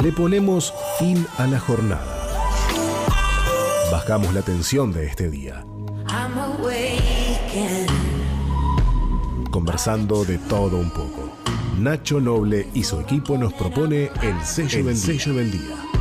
le ponemos fin a la jornada. Bajamos la tensión de este día. Conversando de todo un poco. Nacho Noble y su equipo nos propone el sello, del, sello del día.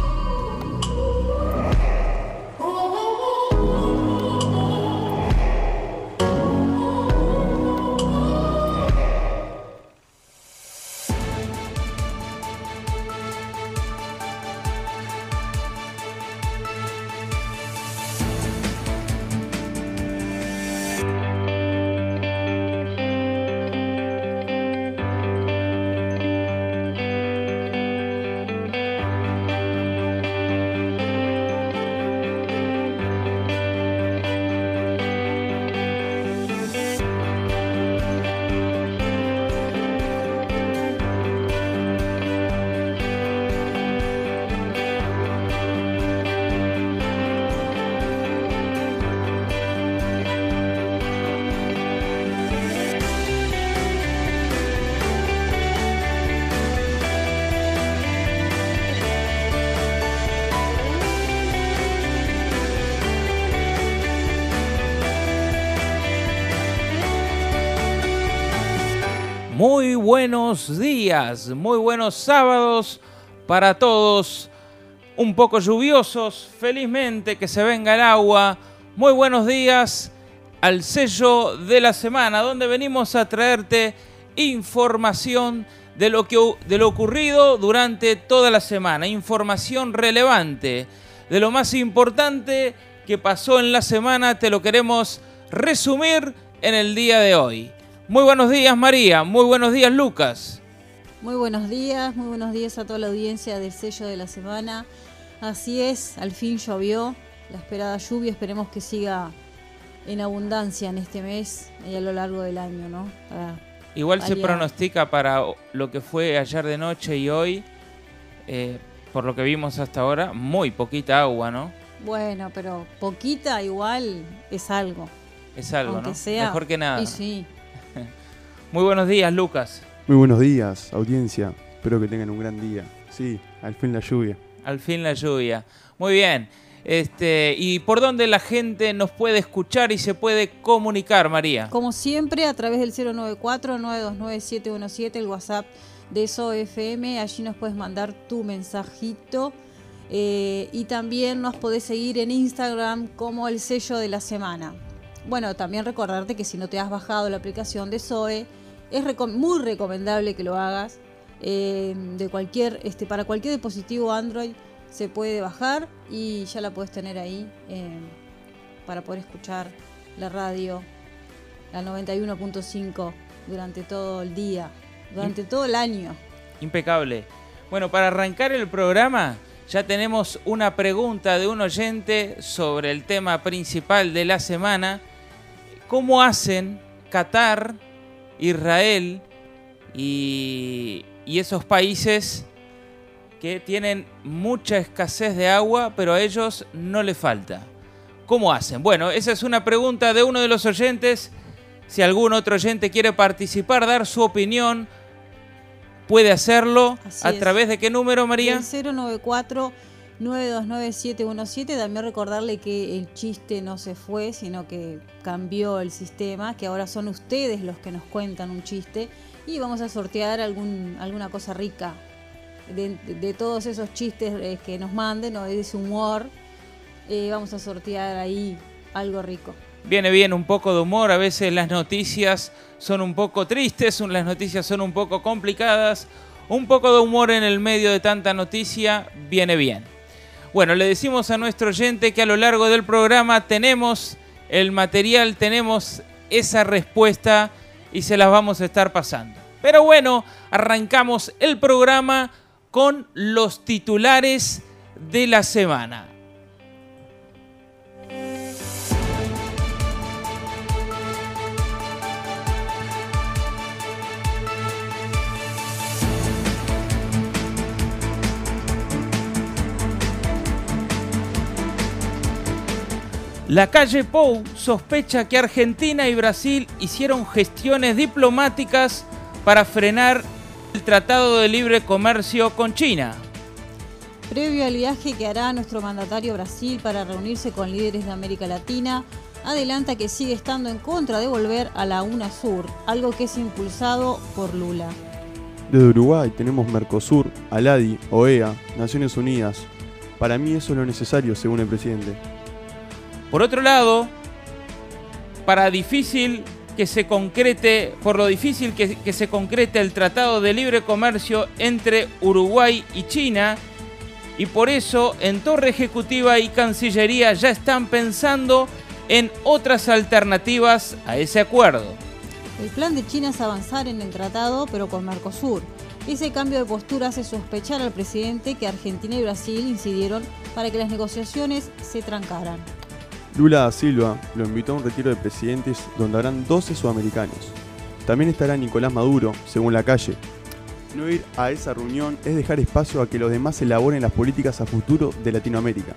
Muy buenos sábados para todos. Un poco lluviosos, felizmente que se venga el agua. Muy buenos días al sello de la semana, donde venimos a traerte información de lo, que, de lo ocurrido durante toda la semana. Información relevante de lo más importante que pasó en la semana. Te lo queremos resumir en el día de hoy. Muy buenos días María, muy buenos días Lucas. Muy buenos días, muy buenos días a toda la audiencia del sello de la semana. Así es, al fin llovió, la esperada lluvia, esperemos que siga en abundancia en este mes y a lo largo del año, ¿no? Igual se pronostica para lo que fue ayer de noche y hoy, eh, por lo que vimos hasta ahora, muy poquita agua, ¿no? Bueno, pero poquita igual es algo. Es algo, ¿no? Sea, Mejor que nada. Y sí. Muy buenos días, Lucas. Muy buenos días, audiencia. Espero que tengan un gran día. Sí, al fin la lluvia. Al fin la lluvia. Muy bien. Este, ¿Y por dónde la gente nos puede escuchar y se puede comunicar, María? Como siempre, a través del 094-929-717, el WhatsApp de SOFM. Allí nos puedes mandar tu mensajito. Eh, y también nos podés seguir en Instagram como el sello de la semana. Bueno, también recordarte que si no te has bajado la aplicación de SOE, es muy recomendable que lo hagas. Eh, de cualquier, este, para cualquier dispositivo Android se puede bajar y ya la puedes tener ahí eh, para poder escuchar la radio, la 91.5 durante todo el día, durante todo el año. Impecable. Bueno, para arrancar el programa ya tenemos una pregunta de un oyente sobre el tema principal de la semana. ¿Cómo hacen Qatar, Israel y, esos países que tienen mucha escasez de agua, pero a ellos no le falta. ¿Cómo hacen? Bueno, esa es una pregunta de uno de los oyentes. Si algún otro oyente quiere participar, dar su opinión, puede hacerlo. ¿A través de qué número, María? 094 929-717. También recordarle que el chiste no se fue, sino que cambió el sistema, que ahora son ustedes los que nos cuentan un chiste y vamos a sortear algún, alguna cosa rica de, todos esos chistes eh, que nos manden o de ese humor. Eh, vamos a sortear ahí algo rico. Viene bien un poco de humor, a veces las noticias son un poco tristes, las noticias son un poco complicadas, un poco de humor en el medio de tanta noticia viene bien. Bueno, le decimos a nuestro oyente que a lo largo del programa tenemos el material, tenemos esa respuesta y se las vamos a estar pasando. Pero bueno, arrancamos el programa con los titulares de la semana. La calle Pou sospecha que Argentina y Brasil hicieron gestiones diplomáticas para frenar el Tratado de Libre Comercio con China. Previo al viaje que hará nuestro mandatario a Brasil para reunirse con líderes de América Latina, adelanta que sigue estando en contra de volver a la UNASUR, algo que es impulsado por Lula. Desde Uruguay tenemos Mercosur, ALADI, OEA, Naciones Unidas. Para mí eso es lo necesario, según el presidente. Por otro lado, para difícil que se concrete, por lo difícil que, que, se concrete el Tratado de Libre Comercio entre Uruguay y China, y por eso en Torre Ejecutiva y Cancillería ya están pensando en otras alternativas a ese acuerdo. El plan de China es avanzar en el tratado, pero con Mercosur. Ese cambio de postura hace sospechar al presidente que Argentina y Brasil incidieron para que las negociaciones se trancaran. Lula da Silva lo invitó a un retiro de presidentes donde habrán 12 sudamericanos. También estará Nicolás Maduro, según la calle. No ir a esa reunión es dejar espacio a que los demás elaboren las políticas a futuro de Latinoamérica.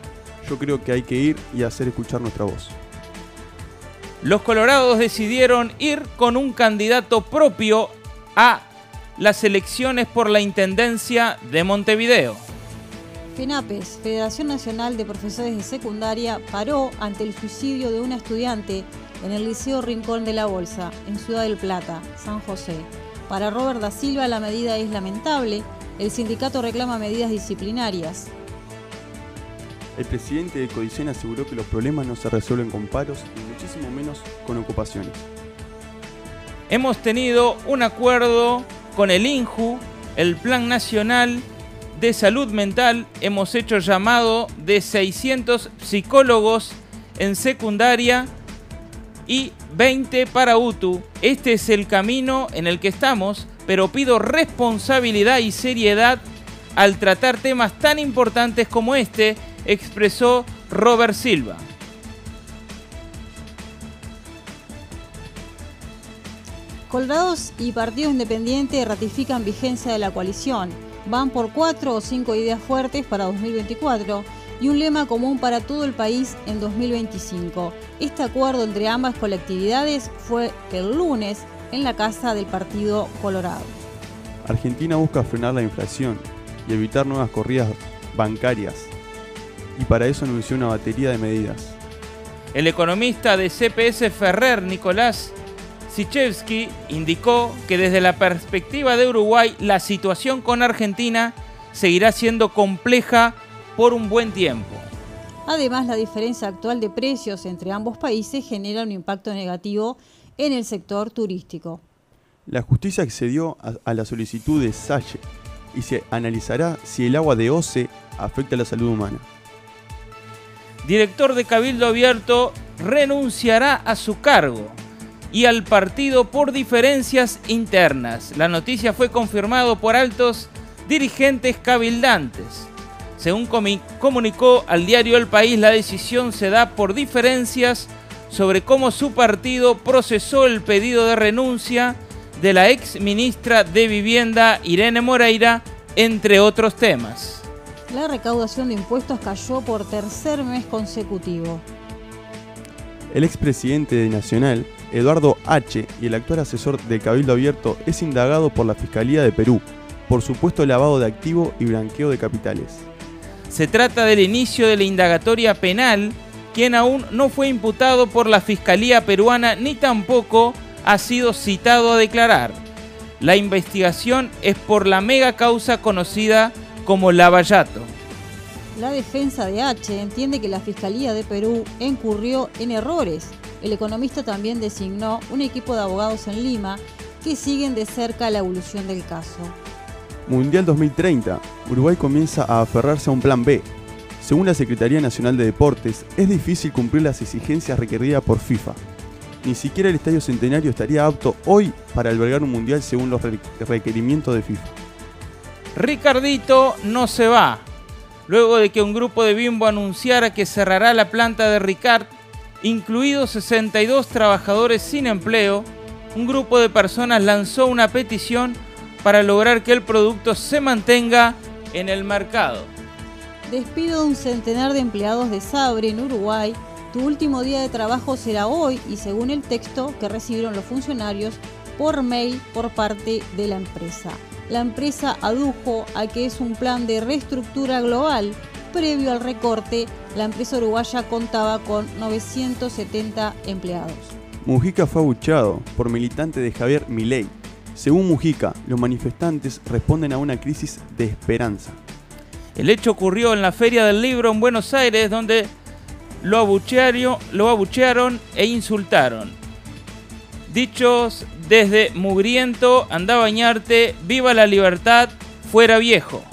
Yo creo que hay que ir y hacer escuchar nuestra voz. Los colorados decidieron ir con un candidato propio a las elecciones por la Intendencia de Montevideo. FENAPES, Federación Nacional de Profesores de Secundaria, paró ante el suicidio de una estudiante en el Liceo Rincón de la Bolsa, en Ciudad del Plata, San José. Para Robert da Silva la medida es lamentable, el sindicato reclama medidas disciplinarias. El presidente de Codicen aseguró que los problemas no se resuelven con paros y muchísimo menos con ocupaciones. Hemos tenido un acuerdo con el INJU, el Plan Nacional de Salud Mental. Hemos hecho llamado de 600 psicólogos en secundaria y 20 para UTU. Este es el camino en el que estamos, pero pido responsabilidad y seriedad al tratar temas tan importantes como este, expresó Robert Silva. Colorados y Partido Independiente ratifican vigencia de la coalición. Van por cuatro o cinco ideas fuertes para 2024 y un lema común para todo el país en 2025. Este acuerdo entre ambas colectividades fue el lunes en la casa del Partido Colorado. Argentina busca frenar la inflación y evitar nuevas corridas bancarias, y para eso anunció una batería de medidas. El economista de CPS Ferrer, Nicolás Sichevsky, indicó que desde la perspectiva de Uruguay la situación con Argentina seguirá siendo compleja por un buen tiempo. Además, la diferencia actual de precios entre ambos países genera un impacto negativo en el sector turístico. La justicia accedió a, la solicitud de Sache y se analizará si el agua de OCE afecta a la salud humana. Director de Cabildo Abierto renunciará a su cargo y al partido por diferencias internas. La noticia fue confirmado por altos dirigentes cabildantes. Según comunicó al diario El País, la decisión se da por diferencias sobre cómo su partido procesó el pedido de renuncia de la ex ministra de Vivienda Irene Moreira, entre otros temas. La recaudación de impuestos cayó por tercer mes consecutivo. El expresidente de Nacional, Eduardo H., y el actual asesor del Cabildo Abierto es indagado por la Fiscalía de Perú por supuesto lavado de activo y blanqueo de capitales. Se trata del inicio de la indagatoria penal, quien aún no fue imputado por la Fiscalía peruana ni tampoco ha sido citado a declarar. La investigación es por la mega causa conocida como Lavallato. La defensa de H entiende que la Fiscalía de Perú incurrió en errores. El economista también designó un equipo de abogados en Lima que siguen de cerca la evolución del caso. Mundial 2030. Uruguay comienza a aferrarse a un plan B. Según la Secretaría Nacional de Deportes, es difícil cumplir las exigencias requeridas por FIFA. Ni siquiera el Estadio Centenario estaría apto hoy para albergar un mundial según los requerimientos de FIFA. Ricardito no se va. Luego de que un grupo de Bimbo anunciara que cerrará la planta de Ricard, incluidos 62 trabajadores sin empleo, un grupo de personas lanzó una petición para lograr que el producto se mantenga en el mercado. Despido de un centenar de empleados de Sabre en Uruguay. Tu último día de trabajo será hoy y según el texto que recibieron los funcionarios por mail por parte de la empresa. la empresa adujo a que es un plan de reestructura global. Previo al recorte, la empresa uruguaya contaba con 970 empleados. Mujica fue abucheado por militante de Javier Milei. Según Mujica, los manifestantes responden a una crisis de esperanza. El hecho ocurrió en la Feria del Libro en Buenos Aires, donde lo abuchearon, lo abuchearon e insultaron. Dichos desde Mugriento, anda a bañarte, viva la libertad, fuera viejo.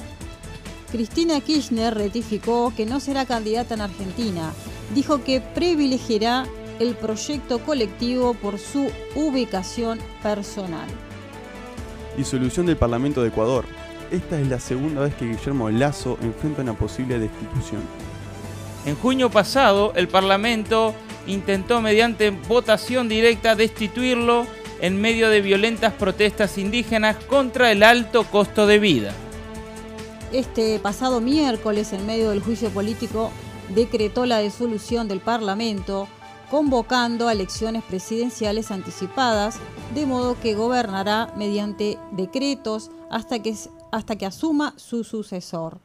Cristina Kirchner ratificó que no será candidata en Argentina. Dijo que privilegiará el proyecto colectivo por su ubicación personal. Disolución del Parlamento de Ecuador. Esta es la segunda vez que Guillermo Lazo enfrenta una posible destitución. En junio pasado, el Parlamento intentó mediante votación directa destituirlo en medio de violentas protestas indígenas contra el alto costo de vida. Este pasado miércoles, en medio del juicio político, decretó la disolución del Parlamento, convocando a elecciones presidenciales anticipadas, de modo que gobernará mediante decretos hasta que, hasta que asuma su sucesor.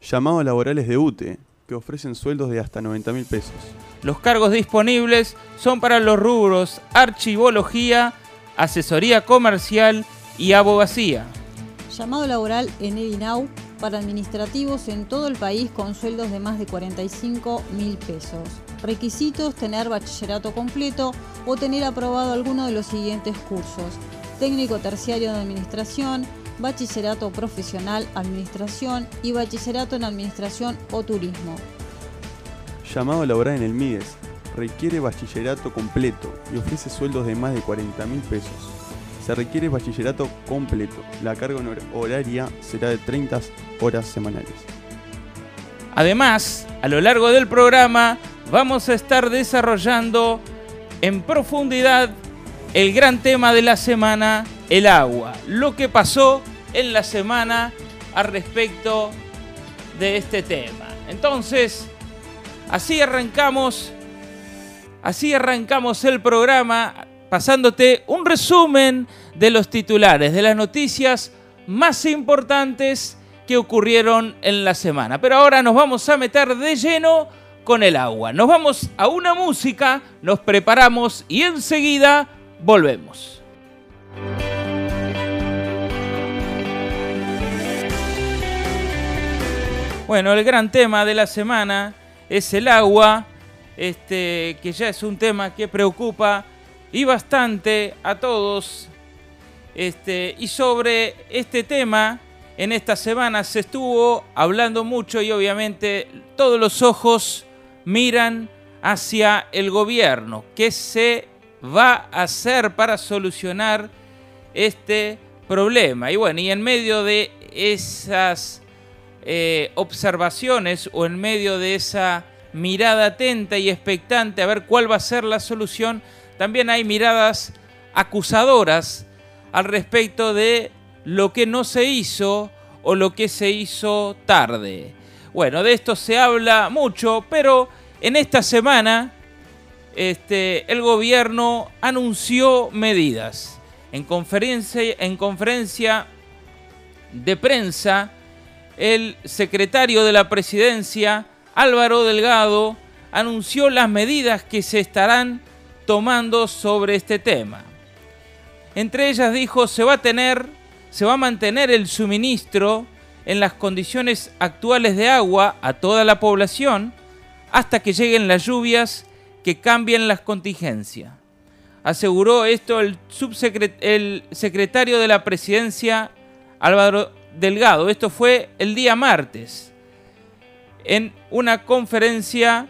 Llamado laborales de UTE, que ofrecen sueldos de hasta 90 mil pesos. Los cargos disponibles son para los rubros archivología, asesoría comercial y abogacía. Llamado laboral en Edinau para administrativos en todo el país con sueldos de más de 45 mil pesos. Requisitos tener bachillerato completo o tener aprobado alguno de los siguientes cursos. Técnico terciario de administración, bachillerato profesional, administración y bachillerato en administración o turismo. Llamado laboral en el MIDES, requiere bachillerato completo y ofrece sueldos de más de 40 mil pesos. Se requiere bachillerato completo. La carga horaria será de 30 horas semanales. Además, a lo largo del programa vamos a estar desarrollando en profundidad el gran tema de la semana, el agua. Lo que pasó en la semana al respecto de este tema. Entonces, así arrancamos, así arrancamos el programa pasándote un resumen de los titulares, de las noticias más importantes que ocurrieron en la semana. Pero ahora nos vamos a meter de lleno con el agua. Nos vamos a una música, nos preparamos y enseguida volvemos. Bueno, el gran tema de la semana es el agua, este, que ya es un tema que preocupa y bastante a todos. Este, y sobre este tema, en esta semana se estuvo hablando mucho y obviamente todos los ojos miran hacia el gobierno. ¿Qué se va a hacer para solucionar este problema? Y bueno, y en medio de esas eh, observaciones o en medio de esa mirada atenta y expectante a ver cuál va a ser la solución, también hay miradas acusadoras al respecto de lo que no se hizo o lo que se hizo tarde. Bueno, de esto se habla mucho, pero en esta semana este, el gobierno anunció medidas. En conferencia, en conferencia de prensa, el secretario de la presidencia, Álvaro Delgado, anunció las medidas que se estarán tomando sobre este tema. Entre ellas dijo, se va a tener, se va a mantener el suministro en las condiciones actuales de agua a toda la población hasta que lleguen las lluvias que cambien las contingencias. Aseguró esto el, el secretario de la presidencia Álvaro Delgado. Esto fue el día martes. En una conferencia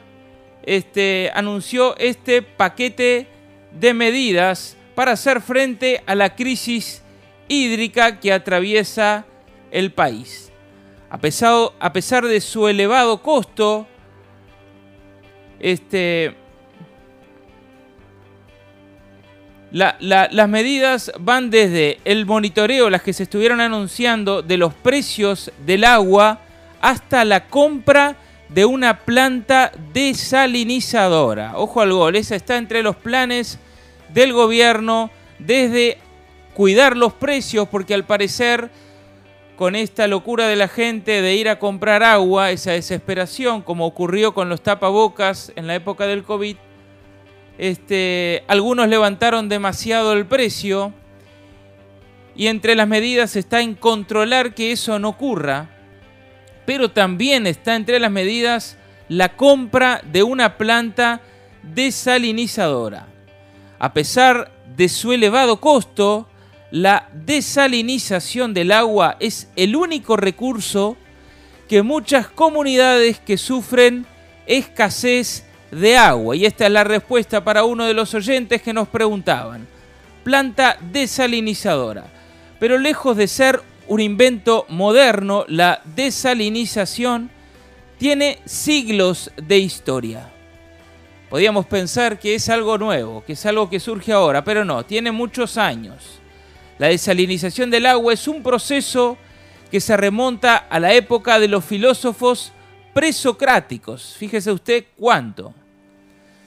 este, anunció este paquete de medidas para hacer frente a la crisis hídrica que atraviesa el país. A pesar, a pesar de su elevado costo, este, las medidas van desde el monitoreo, las que se estuvieron anunciando, de los precios del agua, hasta la compra de una planta desalinizadora. Ojo al gol, esa está entre los planes del gobierno desde cuidar los precios porque al parecer con esta locura de la gente de ir a comprar agua, esa desesperación, como ocurrió con los tapabocas en la época del COVID, este, algunos levantaron demasiado el precio y entre las medidas está en controlar que eso no ocurra, pero también está entre las medidas la compra de una planta desalinizadora. A pesar de su elevado costo, la desalinización del agua es el único recurso que muchas comunidades que sufren escasez de agua. Y esta es la respuesta para uno de los oyentes que nos preguntaban. Planta desalinizadora. Pero lejos de ser un invento moderno, la desalinización tiene siglos de historia. Podríamos pensar que es algo nuevo, que es algo que surge ahora, pero no, tiene muchos años. La desalinización del agua es un proceso que se remonta a la época de los filósofos presocráticos. Fíjese usted cuánto.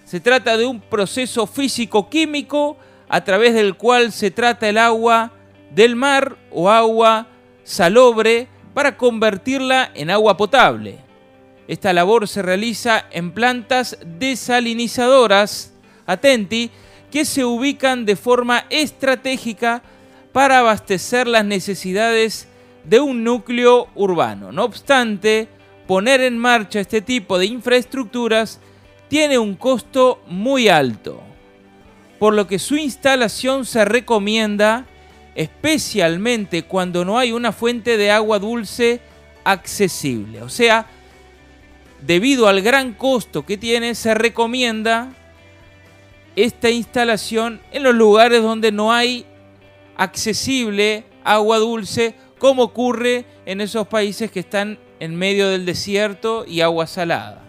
Se trata de un proceso físico-químico a través del cual se trata el agua del mar o agua salobre para convertirla en agua potable. Esta labor se realiza en plantas desalinizadoras, atenti, que se ubican de forma estratégica para abastecer las necesidades de un núcleo urbano. No obstante, poner en marcha este tipo de infraestructuras tiene un costo muy alto, por lo que su instalación se recomienda especialmente cuando no hay una fuente de agua dulce accesible. O sea, debido al gran costo que tiene, se recomienda esta instalación en los lugares donde no hay accesible agua dulce como ocurre en esos países que están en medio del desierto y agua salada.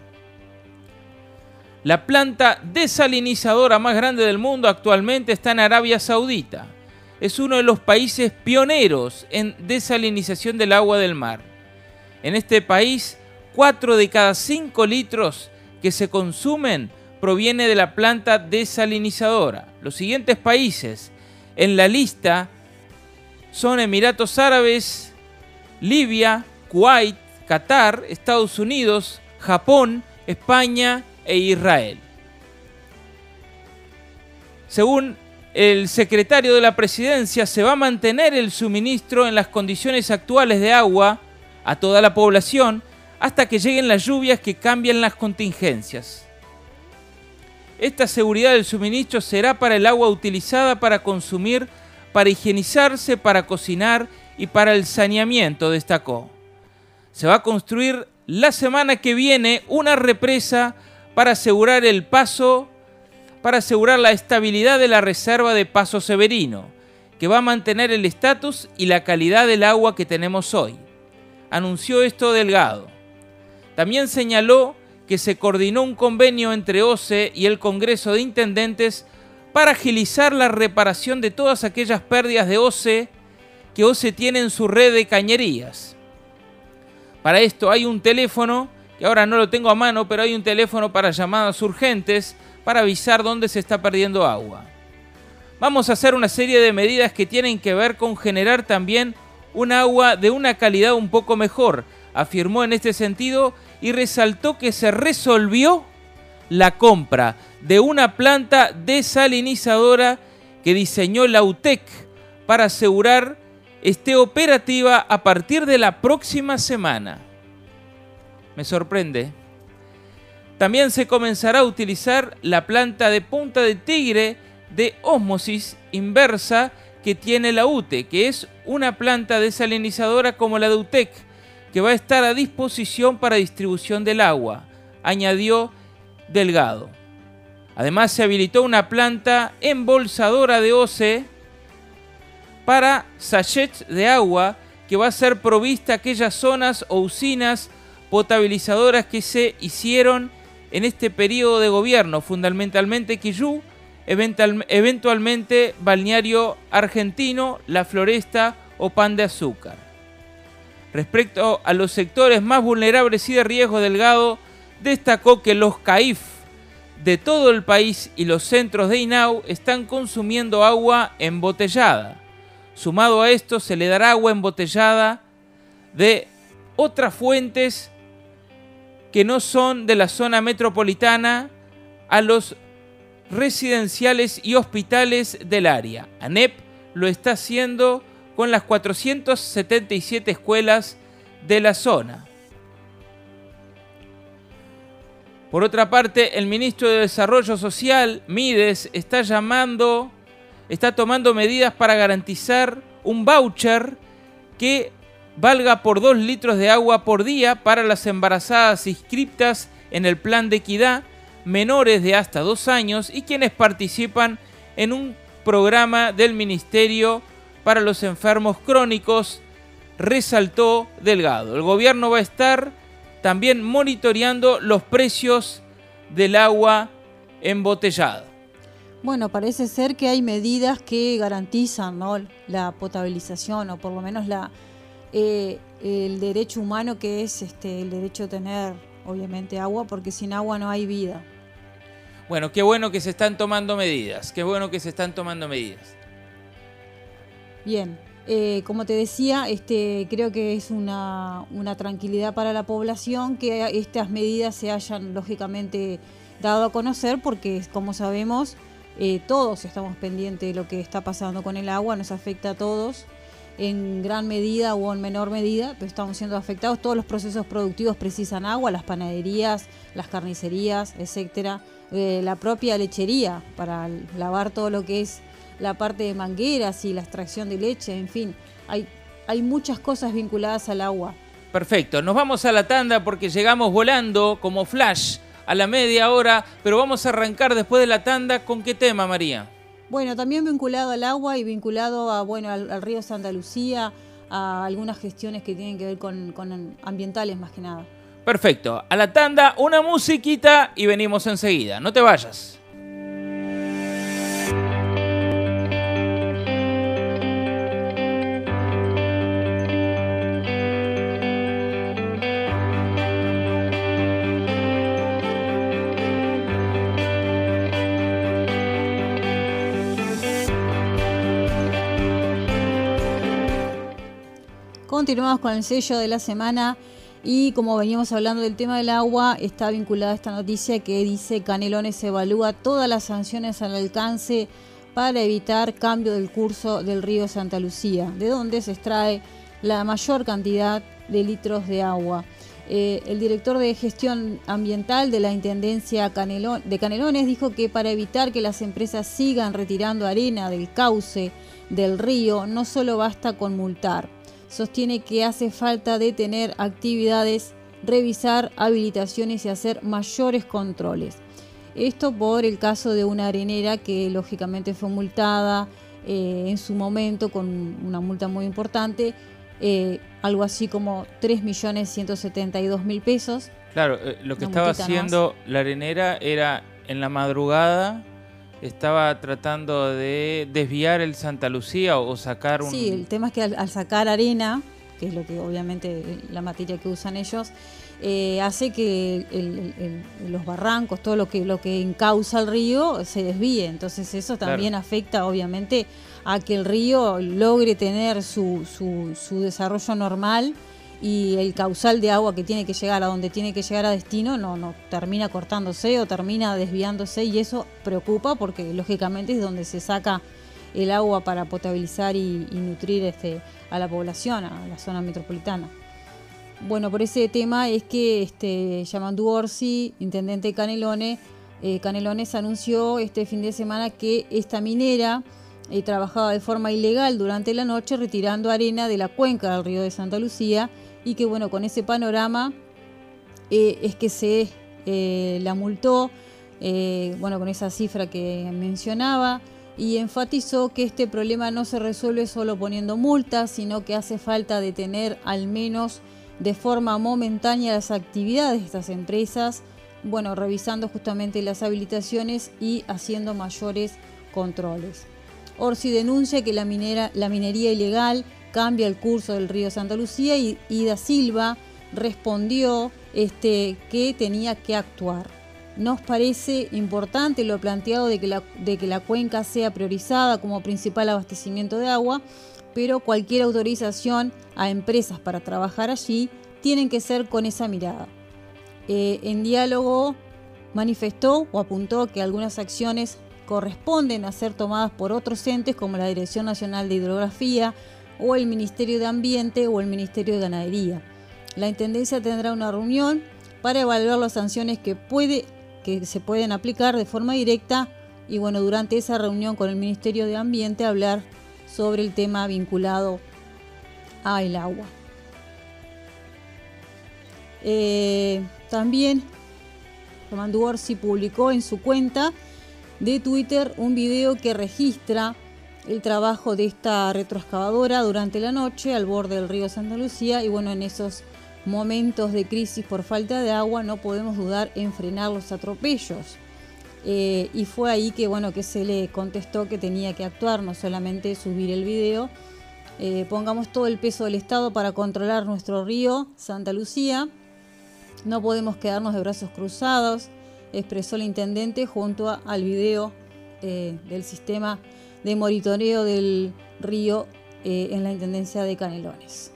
La planta desalinizadora más grande del mundo actualmente está en Arabia Saudita. Es uno de los países pioneros en desalinización del agua del mar. En este país, 4 de cada 5 litros que se consumen proviene de la planta desalinizadora. Los siguientes países en la lista son Emiratos Árabes, Libia, Kuwait, Qatar, Estados Unidos, Japón, España e Israel. Según el secretario de la presidencia, se va a mantener el suministro en las condiciones actuales de agua a toda la población hasta que lleguen las lluvias que cambien las contingencias. Esta seguridad del suministro será para el agua utilizada para consumir, para higienizarse, para cocinar y para el saneamiento, destacó. Se va a construir la semana que viene una represa para asegurar el paso, para asegurar la estabilidad de la reserva de Paso Severino, que va a mantener el estatus y la calidad del agua que tenemos hoy. Anunció esto Delgado. También señaló que se coordinó un convenio entre OCE y el Congreso de Intendentes para agilizar la reparación de todas aquellas pérdidas de OCE que OCE tiene en su red de cañerías. Para esto hay un teléfono, que ahora no lo tengo a mano, pero hay un teléfono para llamadas urgentes para avisar dónde se está perdiendo agua. Vamos a hacer una serie de medidas que tienen que ver con generar también un agua de una calidad un poco mejor, afirmó en este sentido y resaltó que se resolvió la compra de una planta desalinizadora que diseñó la UTEC para asegurar esté operativa a partir de la próxima semana. Me sorprende. También se comenzará a utilizar la planta de punta de tigre de ósmosis inversa que tiene la UTE, que es una planta desalinizadora como la de UTEC, que va a estar a disposición para distribución del agua, añadió Delgado. Además se habilitó una planta embolsadora de OCE para sachets de agua que va a ser provista a aquellas zonas o usinas potabilizadoras que se hicieron en este periodo de gobierno, fundamentalmente Quillú, eventualmente Balneario Argentino, La Floresta o Pan de Azúcar. Respecto a los sectores más vulnerables y de riesgo delgado, destacó que los CAIF de todo el país y los centros de INAU están consumiendo agua embotellada. Sumado a esto, se le dará agua embotellada de otras fuentes que no son de la zona metropolitana a los residenciales y hospitales del área. ANEP lo está haciendo con las 477 escuelas de la zona. Por otra parte, el ministro de Desarrollo Social, Mides, está llamando, está tomando medidas para garantizar un voucher que valga por 2 litros de agua por día para las embarazadas inscriptas en el plan de equidad menores de hasta dos años y quienes participan en un programa del Ministerio para los Enfermos Crónicos, resaltó Delgado. El gobierno va a estar también monitoreando los precios del agua embotellada. Bueno, parece ser que hay medidas que garantizan la potabilización o por lo menos la, eh, el derecho humano que es este, el derecho a tener obviamente agua, porque sin agua no hay vida. Bueno, qué bueno que se están tomando medidas, qué bueno que se están tomando medidas. Bien, eh, como te decía, este, creo que es una, tranquilidad para la población que estas medidas se hayan lógicamente dado a conocer porque, como sabemos, eh, todos estamos pendientes de lo que está pasando con el agua, nos afecta a todos en gran medida o en menor medida, pero estamos siendo afectados. Todos los procesos productivos precisan agua, las panaderías, las carnicerías, etcétera, eh, la propia lechería para lavar todo lo que es la parte de mangueras y la extracción de leche, en fin, hay, hay muchas cosas vinculadas al agua. Perfecto, nos vamos a la tanda porque llegamos volando como flash a la media hora, pero vamos a arrancar después de la tanda con qué tema, María. Bueno, también vinculado al agua y vinculado a, bueno, al, río Santa Lucía, a algunas gestiones que tienen que ver con, con ambientales más que nada. Perfecto, a la tanda, una musiquita y venimos enseguida. No te vayas. Continuamos con el sello de la semana y como veníamos hablando del tema del agua, está vinculada esta noticia que dice Canelones evalúa todas las sanciones al alcance para evitar cambio del curso del río Santa Lucía, de donde se extrae la mayor cantidad de litros de agua. Eh, el director de gestión ambiental de la Intendencia de Canelones dijo que para evitar que las empresas sigan retirando arena del cauce del río, no solo basta con multar sostiene que hace falta detener actividades, revisar habilitaciones y hacer mayores controles. Esto por el caso de una arenera que lógicamente fue multada eh, en su momento con una multa muy importante, eh, algo así como 3.172.000 pesos. Claro, eh, lo que estaba haciendo la arenera era en la madrugada estaba tratando de desviar el Santa Lucía o, sacar un... Sí, el tema es que al, sacar arena, que es lo que obviamente la materia que usan ellos, eh, hace que los barrancos, todo lo que, lo que encauza el río se desvíe. Entonces eso también afecta obviamente a que el río logre tener su, su, su desarrollo normal y el causal de agua que tiene que llegar a donde tiene que llegar a destino no, no termina cortándose o termina desviándose y eso preocupa porque lógicamente es donde se saca el agua para potabilizar y, nutrir este, a la población, a la zona metropolitana. Bueno, por ese tema es que este, Yamandu Orsi, intendente de Canelones, eh, Canelones anunció este fin de semana que esta minera eh, trabajaba de forma ilegal durante la noche retirando arena de la cuenca del río de Santa Lucía y que bueno, con ese panorama eh, es que se eh, la multó, eh, bueno, con esa cifra que mencionaba, y enfatizó que este problema no se resuelve solo poniendo multas, sino que hace falta detener al menos de forma momentánea las actividades de estas empresas, bueno, revisando justamente las habilitaciones y haciendo mayores controles. Orsi denuncia que la, minera, la minería ilegal cambia el curso del río Santa Lucía y, Da Silva respondió este, que tenía que actuar. Nos parece importante lo planteado de que, la, de que la cuenca sea priorizada como principal abastecimiento de agua, pero cualquier autorización a empresas para trabajar allí tienen que ser con esa mirada. Eh, en diálogo manifestó o apuntó que algunas acciones corresponden a ser tomadas por otros entes como la Dirección Nacional de Hidrografía o el Ministerio de Ambiente o el Ministerio de Ganadería. La Intendencia tendrá una reunión para evaluar las sanciones que, puede, que se pueden aplicar de forma directa y bueno, durante esa reunión con el Ministerio de Ambiente hablar sobre el tema vinculado al agua. Eh, también Román Orsi publicó en su cuenta de Twitter un video que registra el trabajo de esta retroexcavadora durante la noche al borde del río Santa Lucía y bueno, en esos momentos de crisis por falta de agua no podemos dudar en frenar los atropellos. Eh, y fue ahí que bueno que se le contestó que tenía que actuar, no solamente subir el video. Eh, pongamos todo el peso del Estado para controlar nuestro río Santa Lucía. No podemos quedarnos de brazos cruzados, expresó el intendente junto al video eh, del sistema de monitoreo del río en la Intendencia de Canelones.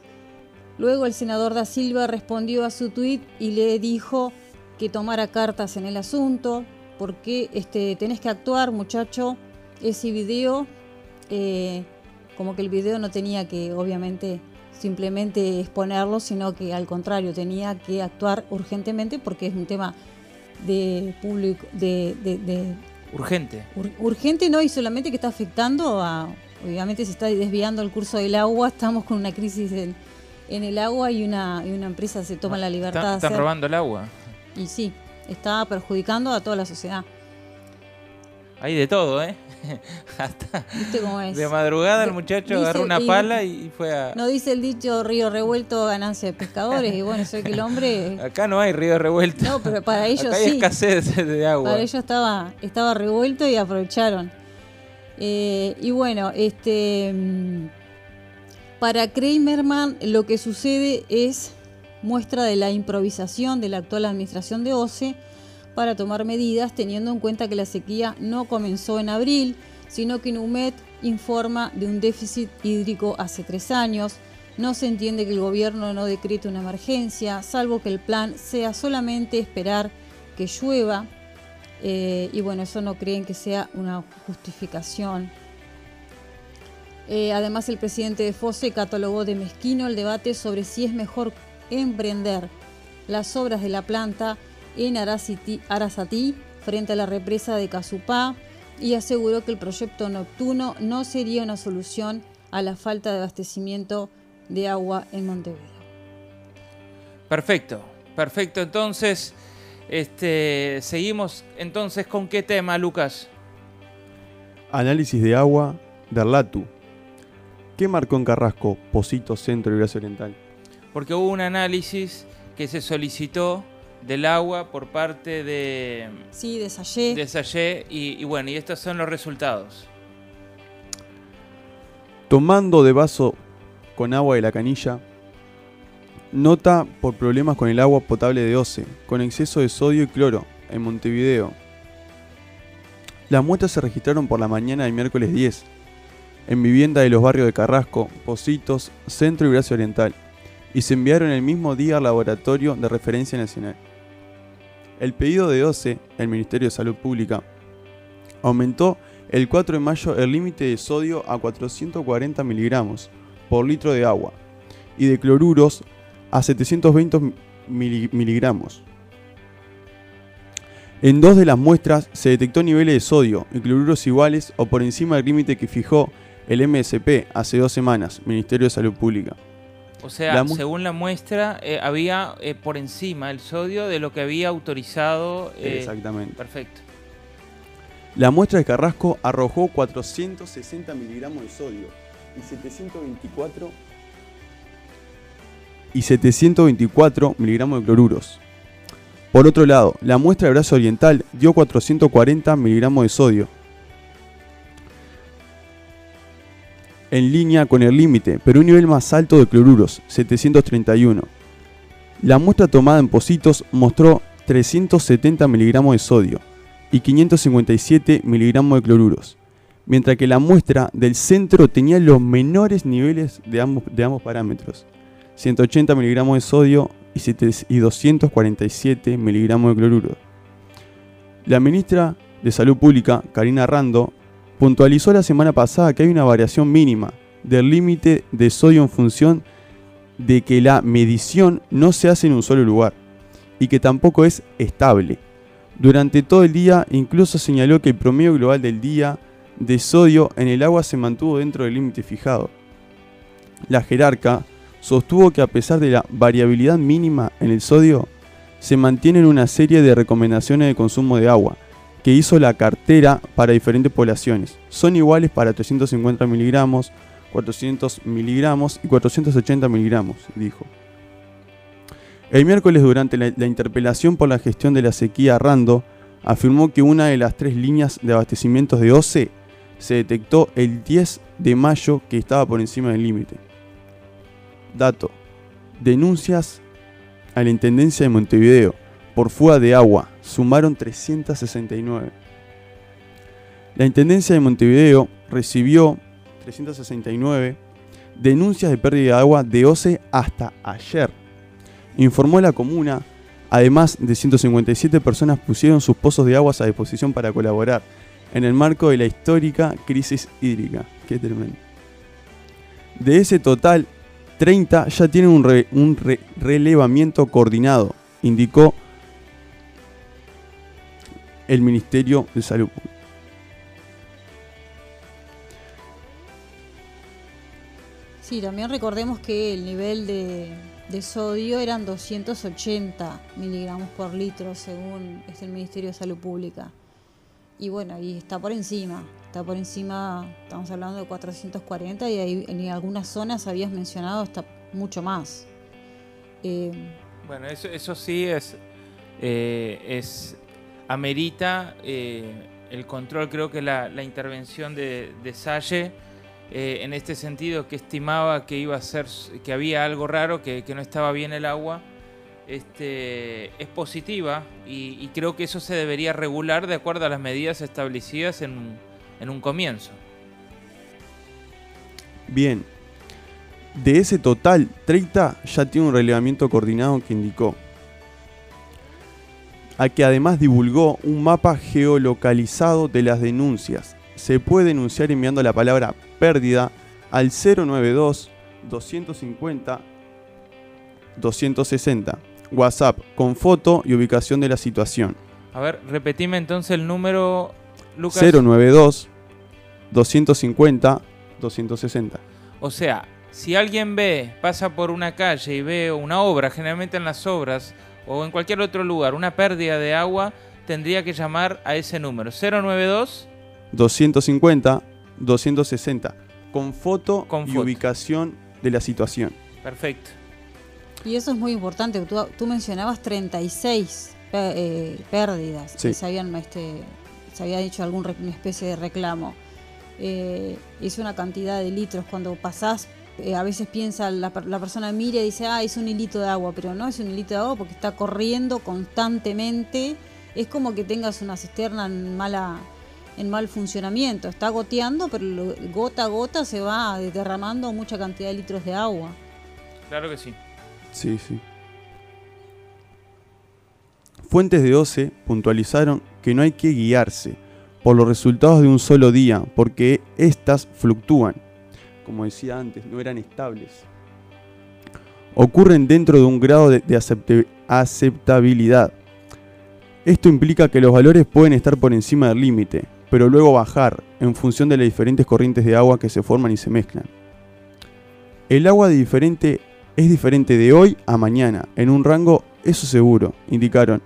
Luego el senador da Silva respondió a su tuit y le dijo que tomara cartas en el asunto, porque este, tenés que actuar, muchacho. Ese video, eh, como que el video no tenía que, obviamente, simplemente exponerlo, sino que al contrario, tenía que actuar urgentemente porque es un tema de público, de, urgente. urgente no, y solamente que está afectando a, obviamente se está desviando el curso del agua, estamos con una crisis en, el agua y una, y una empresa se toma la libertad. Están robando el agua. Y sí, está perjudicando a toda la sociedad. Hay de todo, ¿eh? De madrugada el muchacho agarró una pala y fue a... No dice el dicho río revuelto ganancia de pescadores y bueno, sé que el hombre... Acá no hay río revuelto. No, pero para ellos Acá hay escasez de agua. Para ellos estaba, estaba revuelto y aprovecharon. Eh, y bueno, este... Mm, para Kramerman lo que sucede es muestra de la improvisación de la actual administración de OCE para tomar medidas teniendo en cuenta que la sequía no comenzó en abril, sino que NUMED informa de un déficit hídrico hace tres años. No se entiende que el gobierno no decrete una emergencia, salvo que el plan sea solamente esperar que llueva. Eh, y bueno, eso no creen que sea una justificación. Eh, además, el presidente de FOSE catalogó de mezquino el debate sobre si es mejor emprender las obras de la planta en Arasatí frente a la represa de Casupá y aseguró que el proyecto nocturno no sería una solución a la falta de abastecimiento de agua en Montevideo. Perfecto, perfecto. Entonces, este, seguimos entonces con qué tema, Lucas. Análisis de agua de Arlatu. ¿Qué marcó en Carrasco, Posito, Centro y Brazo Oriental? porque hubo un análisis que se solicitó del agua por parte de... Sí, de Sayé. De Sayé, y, bueno, y estos son los resultados. Tomando de vaso con agua de la canilla, nota por problemas con el agua potable de OCE, con exceso de sodio y cloro, en Montevideo. Las muestras se registraron por la mañana del miércoles 10, en vivienda de los barrios de Carrasco, Positos, Centro y Brazo Oriental y se enviaron el mismo día al Laboratorio de Referencia Nacional. El pedido de OCE, el Ministerio de Salud Pública, aumentó el 4 de mayo el límite de sodio a 440 miligramos por litro de agua y de cloruros a 720 miligramos. En dos de las muestras se detectó niveles de sodio y cloruros iguales o por encima del límite que fijó el MSP hace dos semanas, Ministerio de Salud Pública. O sea, según la muestra, eh, había eh, por encima el sodio de lo que había autorizado. Eh, Exactamente. Perfecto. La muestra de Carrasco arrojó 460 miligramos de sodio y 724 y 724 miligramos de cloruros. Por otro lado, la muestra de brazo oriental dio 440 miligramos de sodio en línea con el límite, pero un nivel más alto de cloruros, 731. La muestra tomada en Positos mostró 370 miligramos de sodio y 557 miligramos de cloruros, mientras que la muestra del centro tenía los menores niveles de ambos, de ambos parámetros, 180 miligramos de sodio y, siete- y 247 miligramos de cloruro. La ministra de Salud Pública, Karina Rando, puntualizó la semana pasada que hay una variación mínima del límite de sodio en función de que la medición no se hace en un solo lugar y que tampoco es estable. Durante todo el día incluso señaló que el promedio global del día de sodio en el agua se mantuvo dentro del límite fijado. La jerarca sostuvo que a pesar de la variabilidad mínima en el sodio, se mantienen una serie de recomendaciones de consumo de agua que hizo la cartera para diferentes poblaciones. Son iguales para 350 miligramos, 400 miligramos y 480 miligramos, dijo. El miércoles, durante la, la interpelación por la gestión de la sequía, Rando afirmó que una de las tres líneas de abastecimientos de OCE se detectó el 10 de mayo que estaba por encima del límite. Dato. Denuncias a la Intendencia de Montevideo por fuga de agua sumaron 369. La Intendencia de Montevideo recibió 369 denuncias de pérdida de agua de OCE hasta ayer. Informó la comuna, además de 157 personas pusieron sus pozos de aguas a disposición para colaborar en el marco de la histórica crisis hídrica. Qué tremendo. De ese total, 30 ya tienen un, re- un re- relevamiento coordinado, indicó el Ministerio de Salud Pública. Sí, también recordemos que el nivel de, de sodio eran 280 miligramos por litro según es el Ministerio de Salud Pública. Y bueno, y está por encima, está por encima, estamos hablando de 440 y ahí en algunas zonas habías mencionado hasta mucho más. Eh, Bueno, eso, eso sí es, eh, es amerita eh, el control, creo que la, intervención de, de Salle eh, en este sentido que estimaba que iba a ser, que había algo raro, que, no estaba bien el agua, este, es positiva y, creo que eso se debería regular de acuerdo a las medidas establecidas en, en un comienzo. Bien. De ese total, 30 ya tiene un relevamiento coordinado que indicó. A que además divulgó un mapa geolocalizado de las denuncias. Se puede denunciar enviando la palabra pérdida al 092 250 260. WhatsApp con foto y ubicación de la situación. A ver, repetime entonces el número, Lucas. 092 250 260. O sea, si alguien ve, pasa por una calle y ve una obra, generalmente en las obras o en cualquier otro lugar, una pérdida de agua, tendría que llamar a ese número. 092 250 260 con foto Con y foto. ubicación de la situación. Perfecto. y eso es muy importante, tú, tú mencionabas 36 pe- eh, pérdidas Sí. que se habían, este, se había hecho alguna especie de reclamo. Eh, es una cantidad de litros. Cuando pasás, eh, a veces piensa, la, per- la persona mira y dice, ah, es un hilito de agua, pero no es un hilito de agua porque está corriendo constantemente. Es como que tengas una cisterna en mala en mal funcionamiento, está goteando, pero lo- gota a gota se va derramando mucha cantidad de litros de agua. Claro que sí. Sí, sí. Fuentes de OCE puntualizaron que no hay que guiarse por los resultados de un solo día, porque éstas fluctúan. Como decía antes, no eran estables. Ocurren dentro de un grado de, aceptabilidad. Esto implica que los valores pueden estar por encima del límite, pero luego bajar en función de las diferentes corrientes de agua que se forman y se mezclan. El agua de diferente es diferente de hoy a mañana, en un rango, eso seguro, indicaron.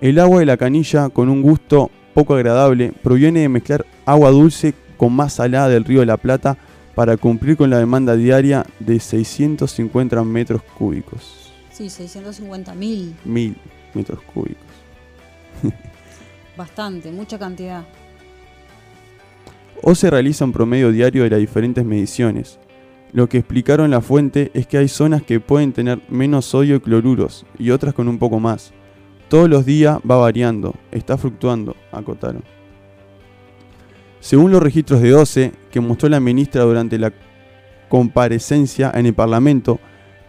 El agua de la canilla, con un gusto poco agradable, proviene de mezclar agua dulce con más salada del río de la Plata para cumplir con la demanda diaria de 650 metros cúbicos. Sí, 650 mil, Mil metros cúbicos. bastante, mucha cantidad. O se realiza un promedio diario de las diferentes mediciones. Lo que explicaron la fuente es que hay zonas que pueden tener menos sodio y cloruros y otras con un poco más. Todos los días va variando, está fluctuando, acotaron. Según los registros de OCE que mostró la ministra durante la comparecencia en el Parlamento,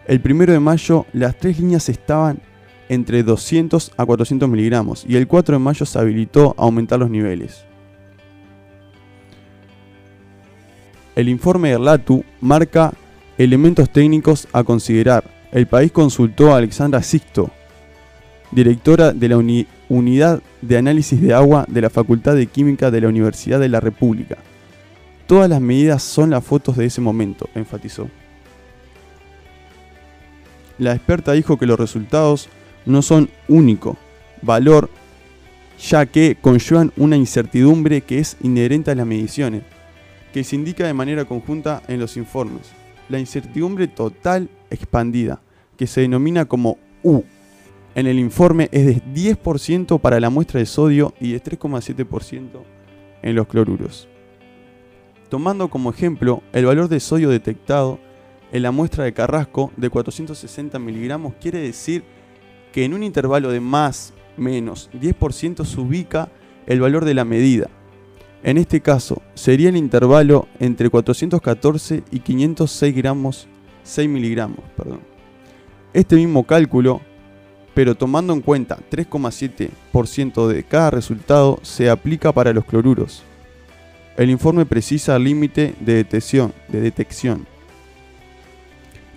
el primero de mayo las tres líneas estaban entre 200 a 400 miligramos y el 4 de mayo se habilitó a aumentar los niveles. El informe de LATU marca elementos técnicos a considerar. El país consultó a Alexandra Sixto, directora de la Unidad de Análisis de Agua de la Facultad de Química de la Universidad de la República. Todas las medidas son las fotos de ese momento, enfatizó. La experta dijo que los resultados no son único valor, ya que conllevan una incertidumbre que es inherente a las mediciones, que se indica de manera conjunta en los informes. La incertidumbre total expandida, que se denomina como U, en el informe es de 10% para la muestra de sodio y de 3,7% en los cloruros. Tomando como ejemplo el valor de sodio detectado en la muestra de Carrasco de 460 miligramos, quiere decir que en un intervalo de más menos 10% se ubica el valor de la medida. En este caso, sería el intervalo entre 414 y 506 gramos, 6 miligramos. Perdón. Este mismo cálculo, pero tomando en cuenta 3,7% de cada resultado, se aplica para los cloruros. El informe precisa límite de detección, de detección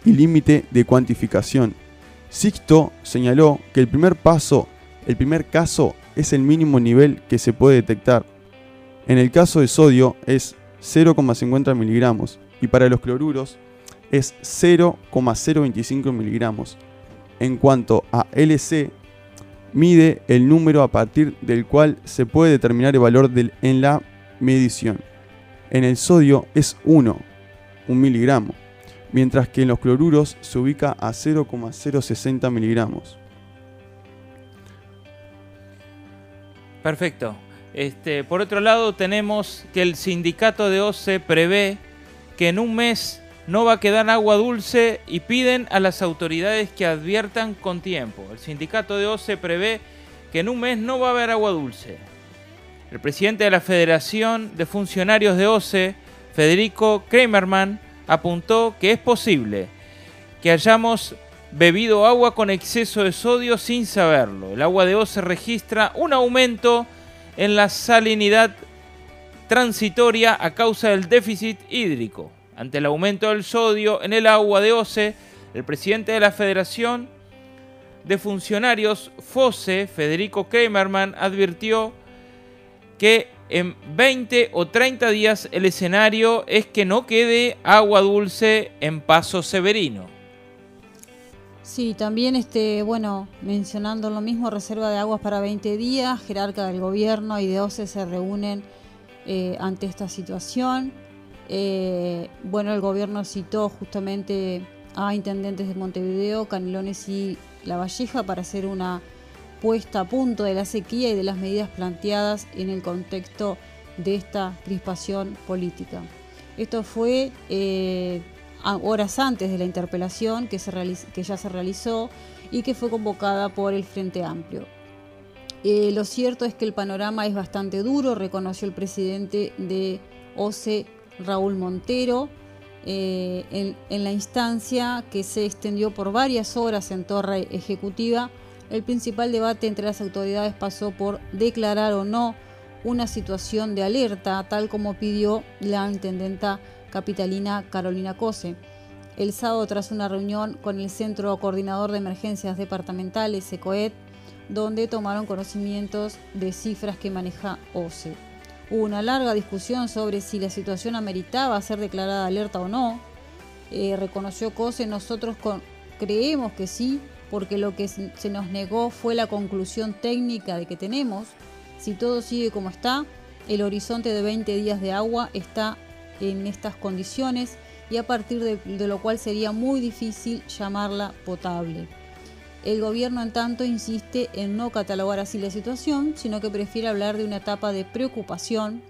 y límite de cuantificación. Sixto señaló que el primer paso, el primer caso es el mínimo nivel que se puede detectar. En el caso de sodio es 0,50 miligramos y para los cloruros es 0,025 miligramos. En cuanto a LC, mide el número a partir del cual se puede determinar el valor del, en la medición. En el sodio es 1, un miligramo, mientras que en los cloruros se ubica a 0,060 miligramos. Perfecto. Este, por otro lado, tenemos que el sindicato de OCE prevé que en un mes no va a quedar agua dulce y piden a las autoridades que adviertan con tiempo. El sindicato de OCE prevé que en un mes no va a haber agua dulce. El presidente de la Federación de Funcionarios de OCE, Federico Kramerman, apuntó que es posible que hayamos bebido agua con exceso de sodio sin saberlo. El agua de OCE registra un aumento en la salinidad transitoria a causa del déficit hídrico. Ante el aumento del sodio en el agua de OCE, el presidente de la Federación de Funcionarios FOSE, Federico Kramerman, advirtió que en 20 o 30 días el escenario es que no quede agua dulce en Paso Severino. Sí, también este, bueno, mencionando lo mismo, reserva de aguas para 20 días, jerarca del gobierno y de OCE se reúnen eh, ante esta situación. Eh, bueno, el gobierno citó justamente a intendentes de Montevideo, Canelones y La Valleja para hacer una puesta a punto de la sequía y de las medidas planteadas en el contexto de esta crispación política. Esto fue eh, horas antes de la interpelación que, ya se realizó y que fue convocada por el Frente Amplio. Eh, lo cierto es que el panorama es bastante duro, reconoció el presidente de OCE, Raúl Montero, eh, en, la instancia que se extendió por varias horas en torre ejecutiva el principal debate entre las autoridades pasó por declarar o no una situación de alerta, tal como pidió la intendenta capitalina Carolina Cose. El sábado, tras una reunión con el Centro Coordinador de Emergencias Departamentales, SECOED, donde tomaron conocimientos de cifras que maneja OCE. Hubo una larga discusión sobre si la situación ameritaba ser declarada alerta o no. Eh, reconoció COSE, nosotros creemos que sí, porque lo que se nos negó fue la conclusión técnica de que tenemos. Si todo sigue como está, el horizonte de 20 días de agua está en estas condiciones y a partir de, lo cual sería muy difícil llamarla potable. El gobierno, en tanto, insiste en no catalogar así la situación, sino que prefiere hablar de una etapa de preocupación,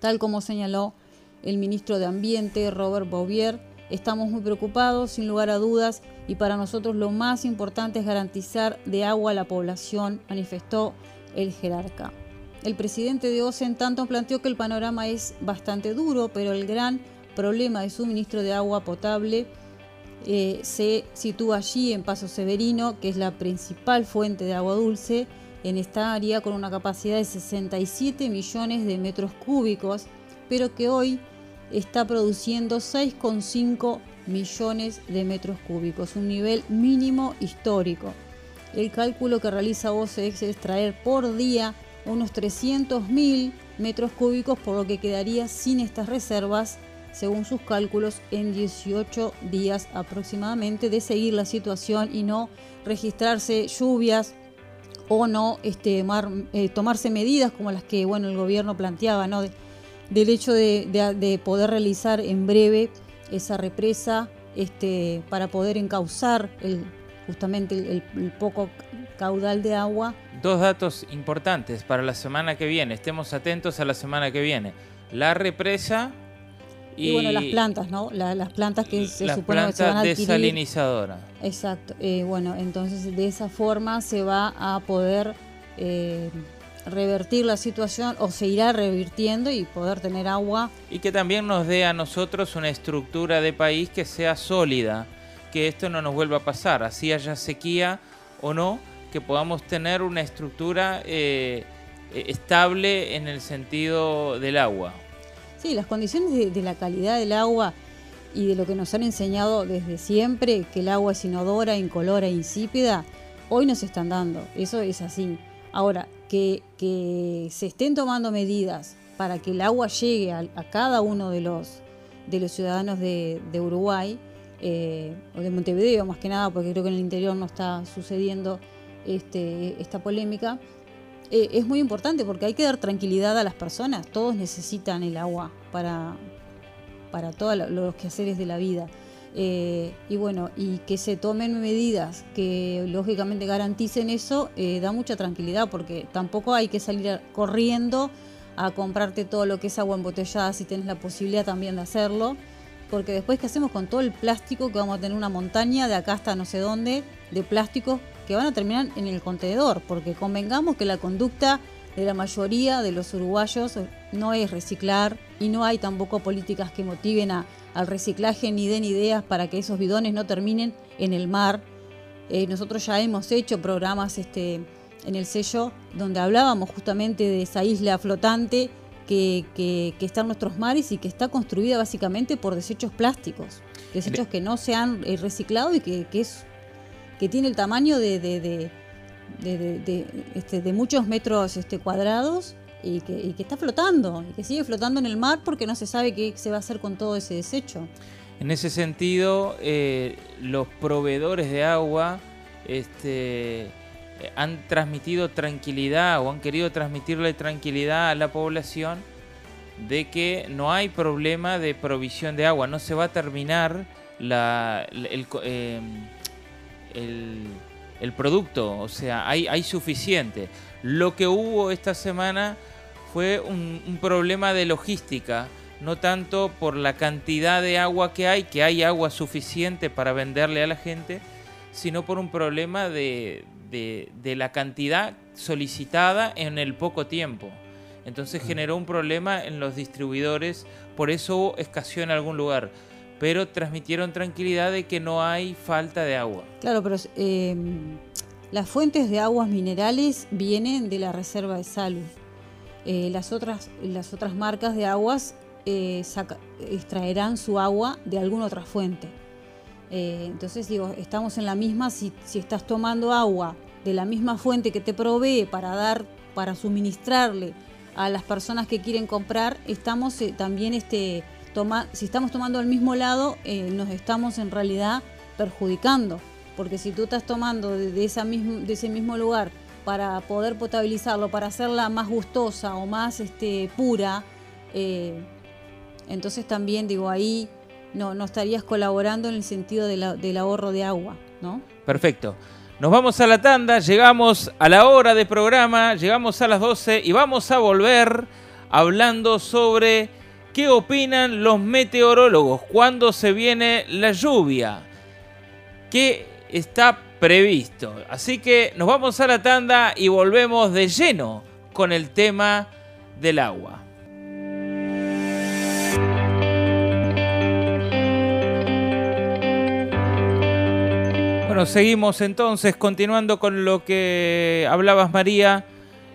tal como señaló el ministro de Ambiente, Robert Bouvier, Estamos muy preocupados, sin lugar a dudas, y para nosotros lo más importante es garantizar de agua a la población, manifestó el jerarca. El presidente de OCE en tanto planteó que el panorama es bastante duro, pero el gran problema de suministro de agua potable eh, se sitúa allí en Paso Severino, que es la principal fuente de agua dulce en esta área con una capacidad de 67 millones de metros cúbicos, pero que hoy está produciendo 6,5 millones de metros cúbicos, un nivel mínimo histórico. El cálculo que realiza OCE es extraer por día unos 300.000 metros cúbicos, por lo que quedaría sin estas reservas, según sus cálculos, en 18 días aproximadamente de seguir la situación y no registrarse lluvias o no este, eh, tomarse medidas como las que bueno, el gobierno planteaba, ¿no? del hecho de, poder realizar en breve esa represa este, para poder encauzar el, justamente el, poco caudal de agua. Dos datos importantes para la semana que viene, estemos atentos a la semana que viene. La represa y, bueno, las plantas, ¿no? las plantas que se supone que se van a adquirir. desalinizadora. Exacto. Eh, bueno, entonces de esa forma se va a poder eh, revertir la situación o se irá revirtiendo y poder tener agua. Y que también nos dé a nosotros una estructura de país que sea sólida, que esto no nos vuelva a pasar, así haya sequía o no, que podamos tener una estructura eh, estable en el sentido del agua. Sí, las condiciones de, la calidad del agua y de lo que nos han enseñado desde siempre, que el agua es inodora, incolora, insípida, hoy nos están dando, eso es así. Ahora, que, se estén tomando medidas para que el agua llegue a, cada uno de los, de los ciudadanos de, Uruguay, eh, o de Montevideo más que nada, porque creo que en el interior no está sucediendo este, esta polémica, eh, es muy importante porque hay que dar tranquilidad a las personas. Todos necesitan el agua para, para todos los quehaceres de la vida. Eh, y bueno, y que se tomen medidas que lógicamente garanticen eso, eh, da mucha tranquilidad porque tampoco hay que salir corriendo a comprarte todo lo que es agua embotellada si tienes la posibilidad también de hacerlo. Porque después, ¿qué hacemos con todo el plástico que vamos a tener una montaña de acá hasta no sé dónde de plásticos que van a terminar en el contenedor? Porque convengamos que la conducta de la mayoría de los uruguayos no es reciclar y no hay tampoco políticas que motiven a al reciclaje ni den ideas para que esos bidones no terminen en el mar. Eh, nosotros ya hemos hecho programas este, en el sello donde hablábamos justamente de esa isla flotante que, está en nuestros mares y que está construida básicamente por desechos plásticos, desechos que no se han eh, reciclado y que, es, que tiene el tamaño de, de, este, de muchos metros este, cuadrados y que, está flotando, y que sigue flotando en el mar porque no se sabe qué se va a hacer con todo ese desecho. En ese sentido, eh, los proveedores de agua este, han transmitido tranquilidad o han querido transmitirle tranquilidad a la población de que no hay problema de provisión de agua, no se va a terminar la, el, eh, el, producto, o sea, hay, hay suficiente. Lo que hubo esta semana fue un, problema de logística, no tanto por la cantidad de agua que hay, que hay agua suficiente para venderle a la gente, sino por un problema de, la cantidad solicitada en el poco tiempo. Entonces generó un problema en los distribuidores, por eso escaseó en algún lugar. Pero transmitieron tranquilidad de que no hay falta de agua. Claro, pero eh, las fuentes de aguas minerales vienen de la reserva de salud. Eh, las, otras, las otras marcas de aguas eh, extraerán su agua de alguna otra fuente. Entonces digo, estamos en la misma, si, si, estás tomando agua de la misma fuente que te provee para dar, para suministrarle a las personas que quieren comprar, estamos también este, si estamos tomando al mismo lado, nos estamos en realidad perjudicando. Porque si tú estás tomando de ese mismo lugar para poder potabilizarlo, para hacerla más gustosa o más este, pura, eh, entonces también digo ahí no, no estarías colaborando en el sentido del ahorro de agua, ¿no? Perfecto. Nos vamos a la tanda, llegamos a la hora de programa, llegamos a las 12 y vamos a volver hablando sobre qué opinan los meteorólogos, cuándo se viene la lluvia, qué está previsto. Así que nos vamos a la tanda y volvemos de lleno con el tema del agua. Bueno, seguimos entonces, continuando con lo que hablabas María.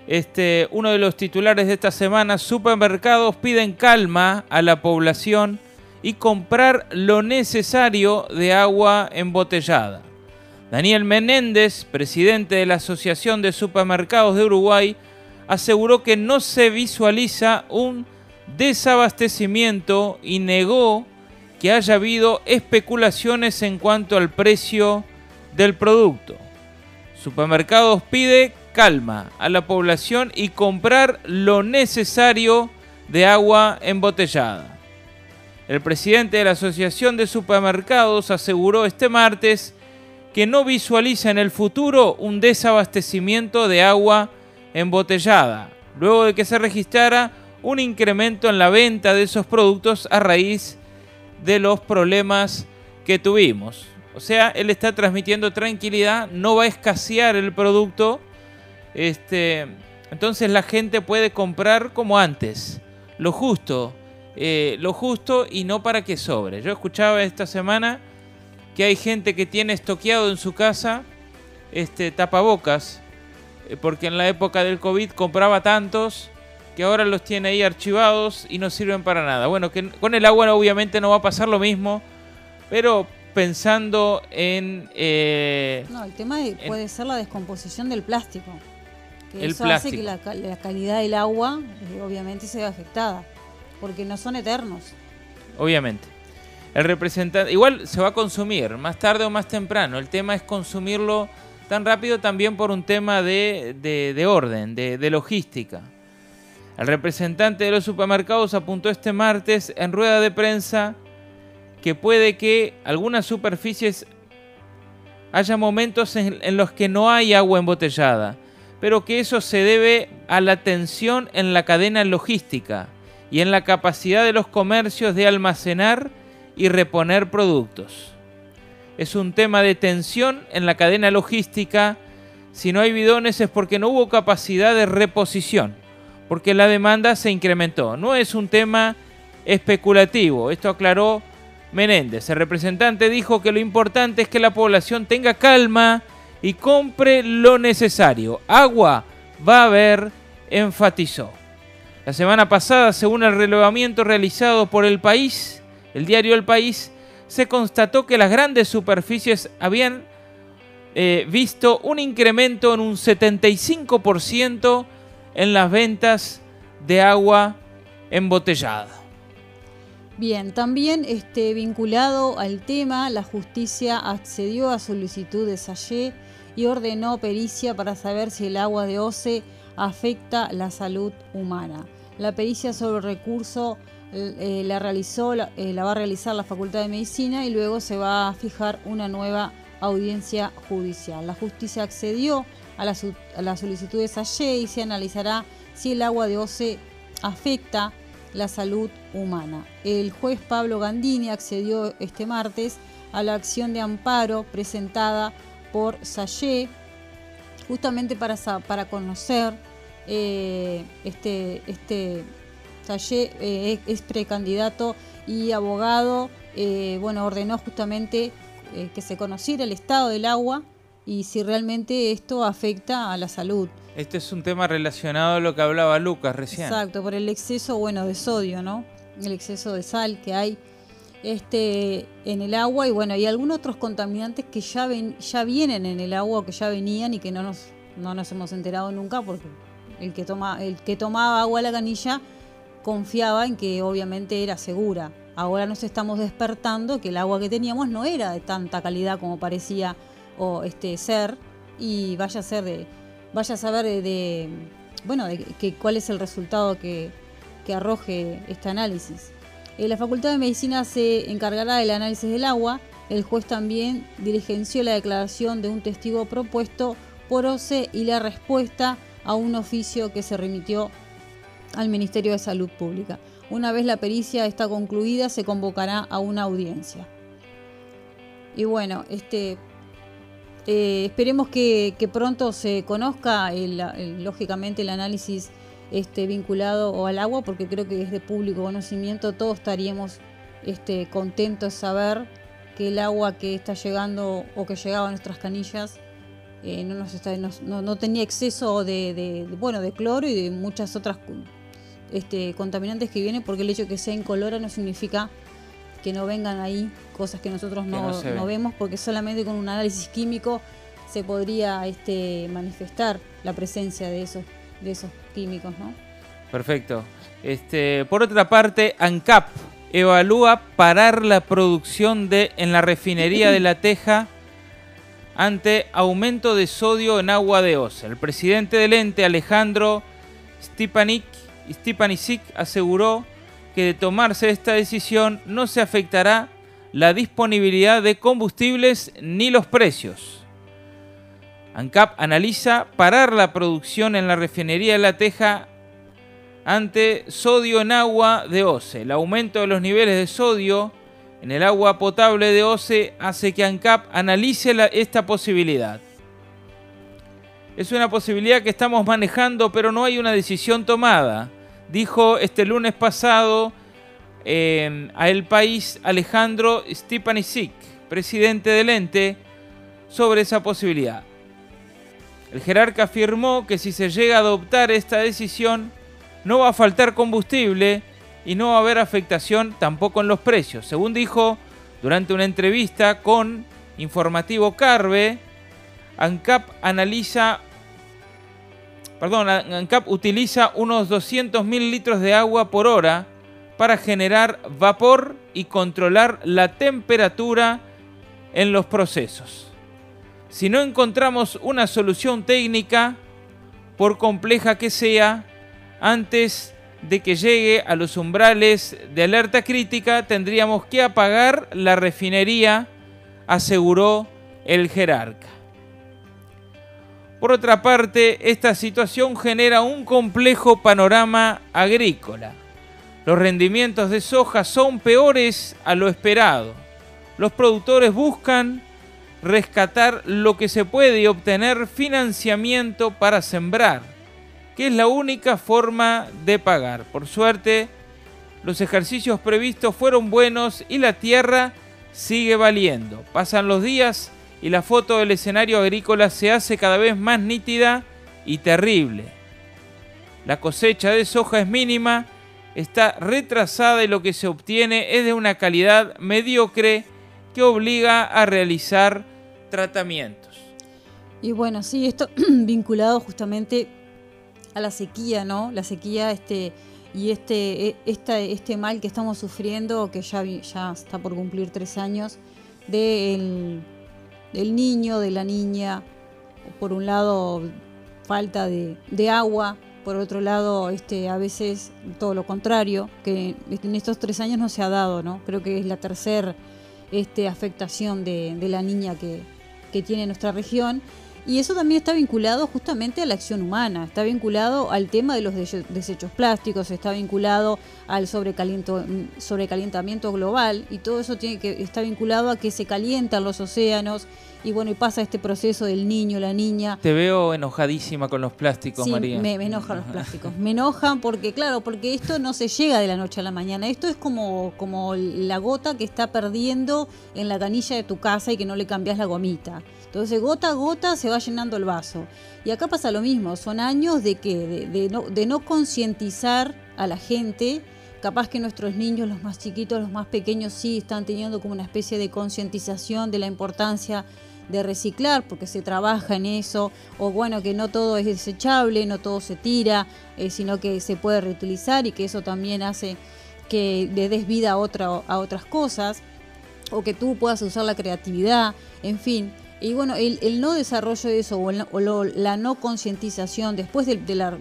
Este, uno de los titulares de esta semana, supermercados piden calma a la población y comprar lo necesario de agua embotellada. Daniel Menéndez, presidente de la Asociación de Supermercados de Uruguay, aseguró que no se visualiza un desabastecimiento y negó que haya habido especulaciones en cuanto al precio del producto. Supermercados pide calma a la población y comprar lo necesario de agua embotellada. El presidente de la Asociación de Supermercados aseguró este martes que no visualiza en el futuro un desabastecimiento de agua embotellada, luego de que se registrara un incremento en la venta de esos productos a raíz de los problemas que tuvimos. O sea, él está transmitiendo tranquilidad, no va a escasear el producto. Este, entonces la gente puede comprar como antes, lo justo, eh, lo justo y no para que sobre. Yo escuchaba esta semana que hay gente que tiene estoqueado en su casa este, tapabocas, eh, porque en la época del COVID compraba tantos que ahora los tiene ahí archivados y no sirven para nada. Bueno, que con el agua obviamente no va a pasar lo mismo, pero pensando en... Eh, no, el tema puede ser la descomposición del plástico. Que eso hace que la, calidad del agua eh, obviamente se vea afectada, porque no son eternos. Obviamente. El representante, igual se va a consumir, más tarde o más temprano. El tema es consumirlo tan rápido también por un tema de, de, orden, de, de logística. El representante de los supermercados apuntó este martes en rueda de prensa que puede que algunas superficies haya momentos en, los que no hay agua embotellada, pero que eso se debe a la tensión en la cadena logística y en la capacidad de los comercios de almacenar y reponer productos. Es un tema de tensión en la cadena logística. Si no hay bidones es porque no hubo capacidad de reposición, porque la demanda se incrementó. No es un tema especulativo. Esto aclaró Menéndez. El representante dijo que lo importante es que la población tenga calma y compre lo necesario. Agua va a haber, enfatizó. La semana pasada, según el relevamiento realizado por el país, el diario El País, se constató que las grandes superficies habían eh, visto un incremento en un 75% en las ventas de agua embotellada. Bien, también este, vinculado al tema, la justicia accedió a solicitud de Sallé y ordenó pericia para saber si el agua de OCE afecta la salud humana. La pericia sobre el recurso eh, la, realizó, eh, la va a realizar la Facultad de Medicina y luego se va a fijar una nueva audiencia judicial. La justicia accedió a la, a la y se analizará si el agua de OCE afecta la salud humana. El juez Pablo Gandini accedió este martes a la acción de amparo presentada por Sayé, justamente para, para conocer eh, este, este Sayé eh, es precandidato y abogado, eh, bueno, ordenó justamente que se conociera el estado del agua y si realmente esto afecta a la salud. Este es un tema relacionado a lo que hablaba Lucas recién. Exacto, por el exceso, bueno, de sodio, ¿no? El exceso de sal que hay este, en el agua y bueno, y algunos otros contaminantes que ya, ven, ya vienen en el agua, que ya venían y que no nos, no nos hemos enterado nunca porque el que, toma, el que tomaba agua a la canilla confiaba en que obviamente era segura. Ahora nos estamos despertando que el agua que teníamos no era de tanta calidad como parecía o este ser y vaya a ser de vaya a saber de, bueno de que, cuál es el resultado que, que arroje este análisis. Eh, la Facultad de Medicina se encargará del análisis del agua. El juez también diligenció la declaración de un testigo propuesto por OCE y la respuesta a un oficio que se remitió al Ministerio de Salud Pública. Una vez la pericia está concluida, se convocará a una audiencia. Y bueno, este eh, esperemos que, pronto se conozca, lógicamente, el análisis este, vinculado al agua, porque creo que es de público conocimiento, todos estaríamos este, contentos de saber que el agua que está llegando o que llegaba a nuestras canillas eh, no, nos está, no, tenía exceso de, bueno, de cloro y de muchas otras este, contaminantes que vienen, porque el hecho de que sea incolora no significa que no vengan ahí cosas que nosotros no, vemos, porque solamente con un análisis químico se podría este, manifestar la presencia de esos, de esos Perfecto. Este, por otra parte, ANCAP evalúa parar la producción de en la refinería de La Teja ante aumento de sodio en agua de Osa. El presidente del ente, Alejandro Stipanik, aseguró que de tomarse esta decisión no se afectará la disponibilidad de combustibles ni los precios. ANCAP analiza parar la producción en la refinería de La Teja ante sodio en agua de OCE. El aumento de los niveles de sodio en el agua potable de OCE hace que ANCAP analice esta posibilidad. Es una posibilidad que estamos manejando, pero no hay una decisión tomada dijo este lunes pasado a El País Alejandro Stepanisic, presidente del ente, sobre esa posibilidad. El jerarca afirmó que si se llega a adoptar esta decisión, no va a faltar combustible y no va a haber afectación tampoco en los precios. Según dijo durante una entrevista con Informativo Carve, ANCAP utiliza unos 200.000 litros de agua por hora para generar vapor y controlar la temperatura en los procesos. Si no encontramos una solución técnica, por compleja que sea, antes de que llegue a los umbrales de alerta crítica, tendríamos que apagar la refinería, aseguró el jerarca. Por otra parte, esta situación genera un complejo panorama agrícola. Los rendimientos de soja son peores a lo esperado. Los productores buscan rescatar lo que se puede y obtener financiamiento para sembrar, que es la única forma de pagar. Por suerte, los ejercicios previstos fueron buenos y la tierra sigue valiendo. Pasan los días y la foto del escenario agrícola se hace cada vez más nítida y terrible. La cosecha de soja es mínima, está retrasada y lo que se obtiene es de una calidad mediocre que obliga a realizar tratamientos. Y bueno, sí, esto vinculado justamente a la sequía, ¿no? La sequía este, y este, e, este mal que estamos sufriendo, que ya, ya está por cumplir tres años, del del niño, de la niña, por un lado falta de, agua, por otro lado este, a veces todo lo contrario, que en estos tres años no se ha dado, ¿no? Creo que es la tercera este, afectación de, la niña que, que tiene nuestra región. Y eso también está vinculado justamente a la acción humana, está vinculado al tema de los desechos plásticos, está vinculado al sobrecalentamiento global y todo eso tiene que está vinculado a que se calientan los océanos y bueno, y pasa este proceso del niño, la niña. Te veo enojadísima con los plásticos, María. Me, me enojan los plásticos. me enojan porque, claro, porque esto no se llega de la noche a la mañana. Esto es como, como la gota que está perdiendo en la canilla de tu casa y que no le cambias la gomita. Entonces, gota a gota se va llenando el vaso. Y acá pasa lo mismo, son años de que de, no, de no concientizar a la gente. Capaz que nuestros niños, los más chiquitos, los más pequeños, sí están teniendo como una especie de concientización de la importancia de reciclar, porque se trabaja en eso, o bueno, que no todo es desechable, no todo se tira, eh, sino que se puede reutilizar y que eso también hace que le des vida a, otra, a otras cosas, o que tú puedas usar la creatividad, en fin. Y bueno, el, no desarrollo de eso o, la no concientización después de, la,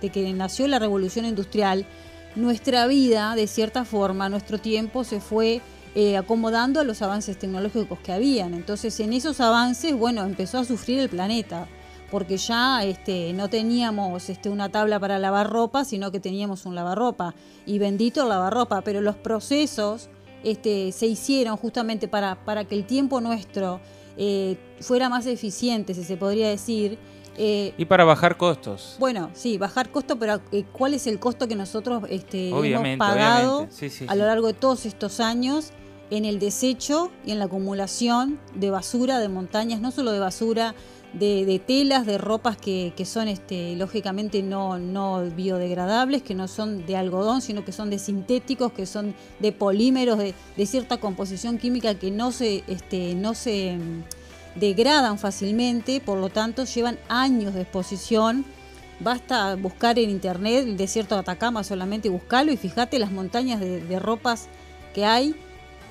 de que nació la revolución industrial, nuestra vida, de cierta forma, nuestro tiempo se fue eh, acomodando a los avances tecnológicos que habían. Entonces, en esos avances, bueno, empezó a sufrir el planeta, porque ya este, no teníamos este, una tabla para lavar ropa, sino que teníamos un lavarropa. Y bendito el lavarropa, pero los procesos este, se hicieron justamente para, para que el tiempo nuestro eh, fuera más eficiente, si se podría decir. Eh, y para bajar costos. Bueno, sí, bajar costos, pero eh, ¿cuál es el costo que nosotros este, hemos pagado a lo largo de todos estos años en el desecho y en la acumulación de basura, de montañas, no solo de basura, de, telas, de ropas que, son este, lógicamente no, no, biodegradables, que no son de algodón, sino que son de sintéticos, que son de polímeros, de, cierta composición química que no se, este, no se degradan fácilmente, por lo tanto llevan años de exposición. Basta buscar en internet el desierto de Atacama solamente buscarlo y fíjate las montañas de ropas que hay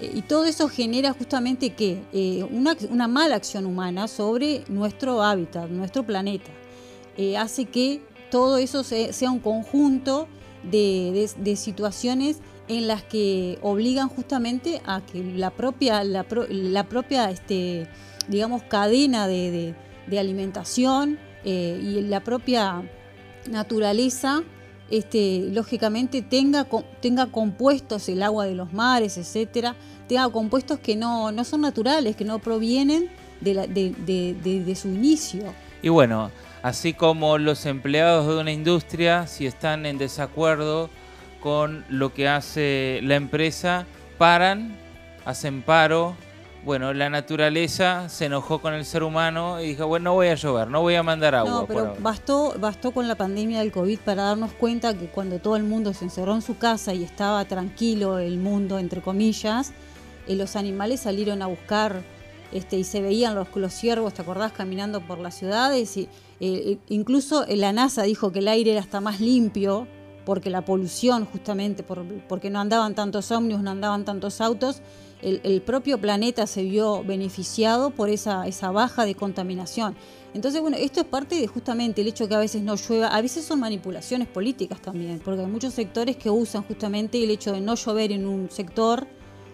eh, y todo eso genera justamente que eh, una, mala acción humana sobre nuestro hábitat, nuestro planeta. Eh, hace que todo eso sea un conjunto de, situaciones en las que obligan justamente a que la propia, la, propia este, digamos, cadena de, alimentación y la propia naturaleza este, lógicamente tenga, tenga compuestos el agua de los mares, etcétera, tenga compuestos que no, no son naturales, que no provienen de, de, su inicio. Y bueno, así como los empleados de una industria, si están en desacuerdo con lo que hace la empresa, paran, hacen paro, bueno, la naturaleza se enojó con el ser humano y dijo, bueno, no voy a llover, no voy a mandar agua. No, pero bastó, bastó con la pandemia del COVID para darnos cuenta que cuando todo el mundo se encerró en su casa y estaba tranquilo el mundo, entre comillas, eh, los animales salieron a buscar este, y se veían los, los ciervos, ¿te acordás? Caminando por las ciudades. Y, eh, incluso la NASA dijo que el aire era hasta más limpio porque la polución justamente, por, porque no andaban tantos ómnibus, no andaban tantos autos el, propio planeta se vio beneficiado por esa, esa baja de contaminación. Entonces, bueno, esto es parte de justamente el hecho que a veces no llueva, a veces son manipulaciones políticas también, porque hay muchos sectores que usan justamente el hecho de no llover en un sector,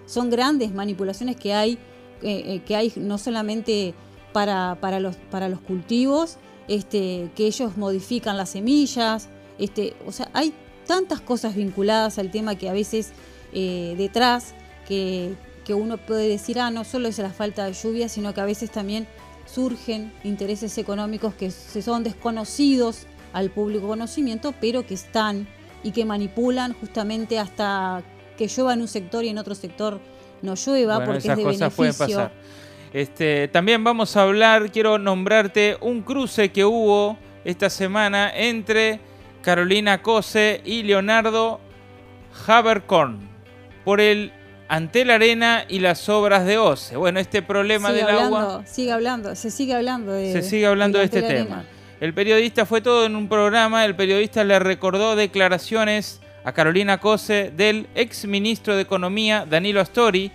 son grandes manipulaciones que hay, eh, eh, que hay no solamente para, para, los, para los cultivos, este, que ellos modifican las semillas, este, o sea, hay tantas cosas vinculadas al tema que a veces eh, detrás que, que uno puede decir, ah, no solo es la falta de lluvia, sino que a veces también surgen intereses económicos que se son desconocidos al público conocimiento, pero que están y que manipulan justamente hasta que llueva en un sector y en otro sector no llueva porque es de cosas Pueden pasar. Este, también vamos a hablar, quiero nombrarte un cruce que hubo esta semana entre Carolina Cose y Leonardo Haberkorn por el ante la arena y las obras de OCE. Bueno, este problema del agua... Sigue hablando, se sigue hablando de... Se sigue hablando de, este tema. El periodista fue todo en un programa, el periodista le recordó declaraciones a Carolina Cose del ex ministro de Economía, Danilo Astori,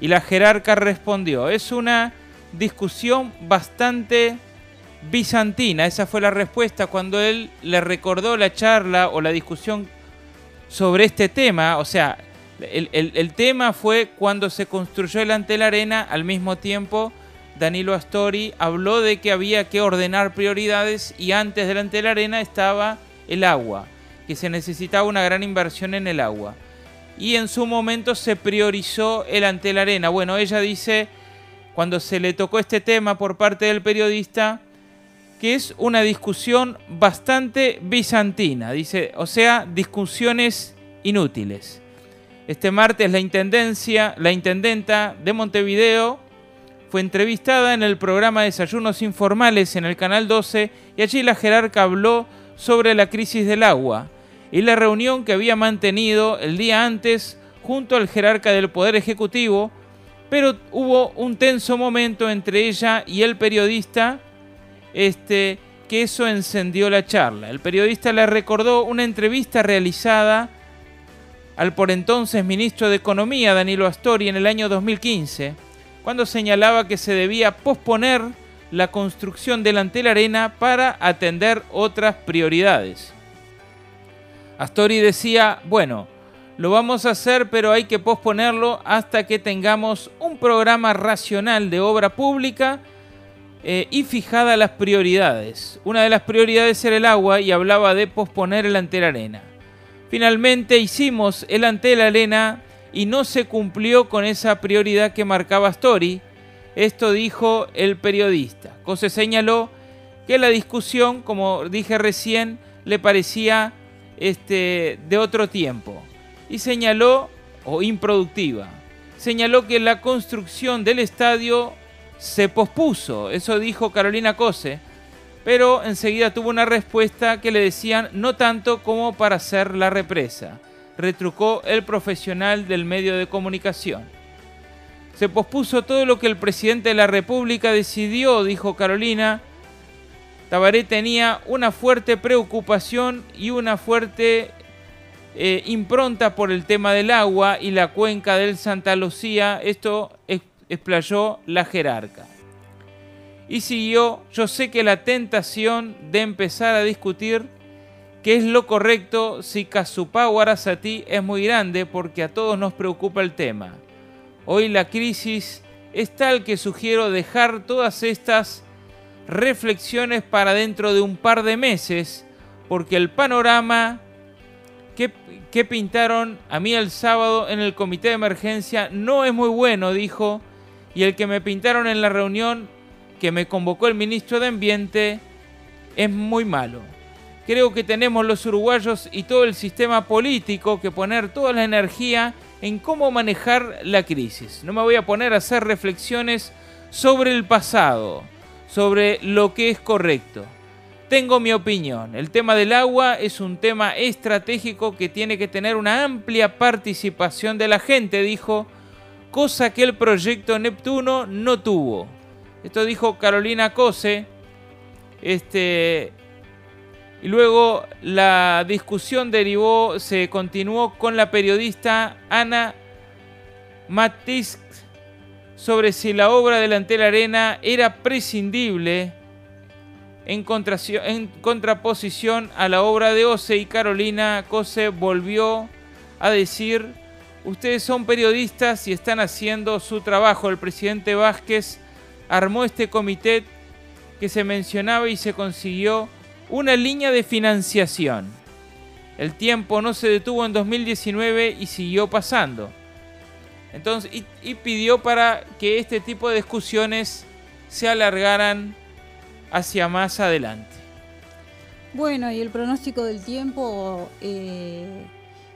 y la jerarca respondió. Es una discusión bastante bizantina, esa fue la respuesta cuando él le recordó la charla o la discusión sobre este tema, o sea, el, tema fue cuando se construyó el Ante la Arena, al mismo tiempo Danilo Astori habló de que había que ordenar prioridades y antes del Ante la Arena estaba el agua, que se necesitaba una gran inversión en el agua. Y en su momento se priorizó el Ante la Arena. Bueno, ella dice, cuando se le tocó este tema por parte del periodista, que es una discusión bastante bizantina, dice, o sea, discusiones inútiles. Este martes la intendencia, la intendenta de Montevideo fue entrevistada en el programa Desayunos Informales en el canal 12 y allí la jerarca habló sobre la crisis del agua y la reunión que había mantenido el día antes junto al jerarca del Poder Ejecutivo, pero hubo un tenso momento entre ella y el periodista, este, que eso encendió la charla. El periodista le recordó una entrevista realizada al por entonces ministro de Economía Danilo Astori en el año 2015, cuando señalaba que se debía posponer la construcción del Antel Arena para atender otras prioridades. Astori decía, bueno, lo vamos a hacer, pero hay que posponerlo hasta que tengamos un programa racional de obra pública eh, y fijada las prioridades. Una de las prioridades era el agua y hablaba de posponer el Antel Arena. Finalmente hicimos el la arena y no se cumplió con esa prioridad que marcaba Story. Esto dijo el periodista. Cose señaló que la discusión, como dije recién, le parecía este, de otro tiempo. Y señaló, o improductiva, señaló que la construcción del estadio se pospuso. Eso dijo Carolina Cose. Pero enseguida tuvo una respuesta que le decían no tanto como para hacer la represa. Retrucó el profesional del medio de comunicación. Se pospuso todo lo que el presidente de la República decidió, dijo Carolina. Tabaré tenía una fuerte preocupación y una fuerte eh, impronta por el tema del agua y la cuenca del Santa Lucía. Esto explayó la jerarca. Y siguió, yo sé que la tentación de empezar a discutir qué es lo correcto si Casupá es muy grande porque a todos nos preocupa el tema. Hoy la crisis es tal que sugiero dejar todas estas reflexiones para dentro de un par de meses porque el panorama que pintaron a mí el sábado en el comité de emergencia no es muy bueno, dijo y el que me pintaron en la reunión que me convocó el ministro de Ambiente es muy malo. Creo que tenemos los uruguayos y todo el sistema político que poner toda la energía en cómo manejar la crisis. No me voy a poner a hacer reflexiones sobre el pasado, sobre lo que es correcto. Tengo mi opinión. El tema del agua es un tema estratégico que tiene que tener una amplia participación de la gente, dijo cosa que el proyecto Neptuno no tuvo. Esto dijo Carolina Cose. Este, y luego la discusión derivó, se continuó con la periodista Ana Matisk sobre si la obra de Arena era prescindible en, en contraposición a la obra de Ose y Carolina Cose volvió a decir Ustedes son periodistas y están haciendo su trabajo. El presidente Vázquez armó este comité que se mencionaba y se consiguió una línea de financiación. El tiempo no se detuvo en 2019 y siguió pasando. Entonces, y, pidió para que este tipo de discusiones se alargaran hacia más adelante. Bueno, y el pronóstico del tiempo eh,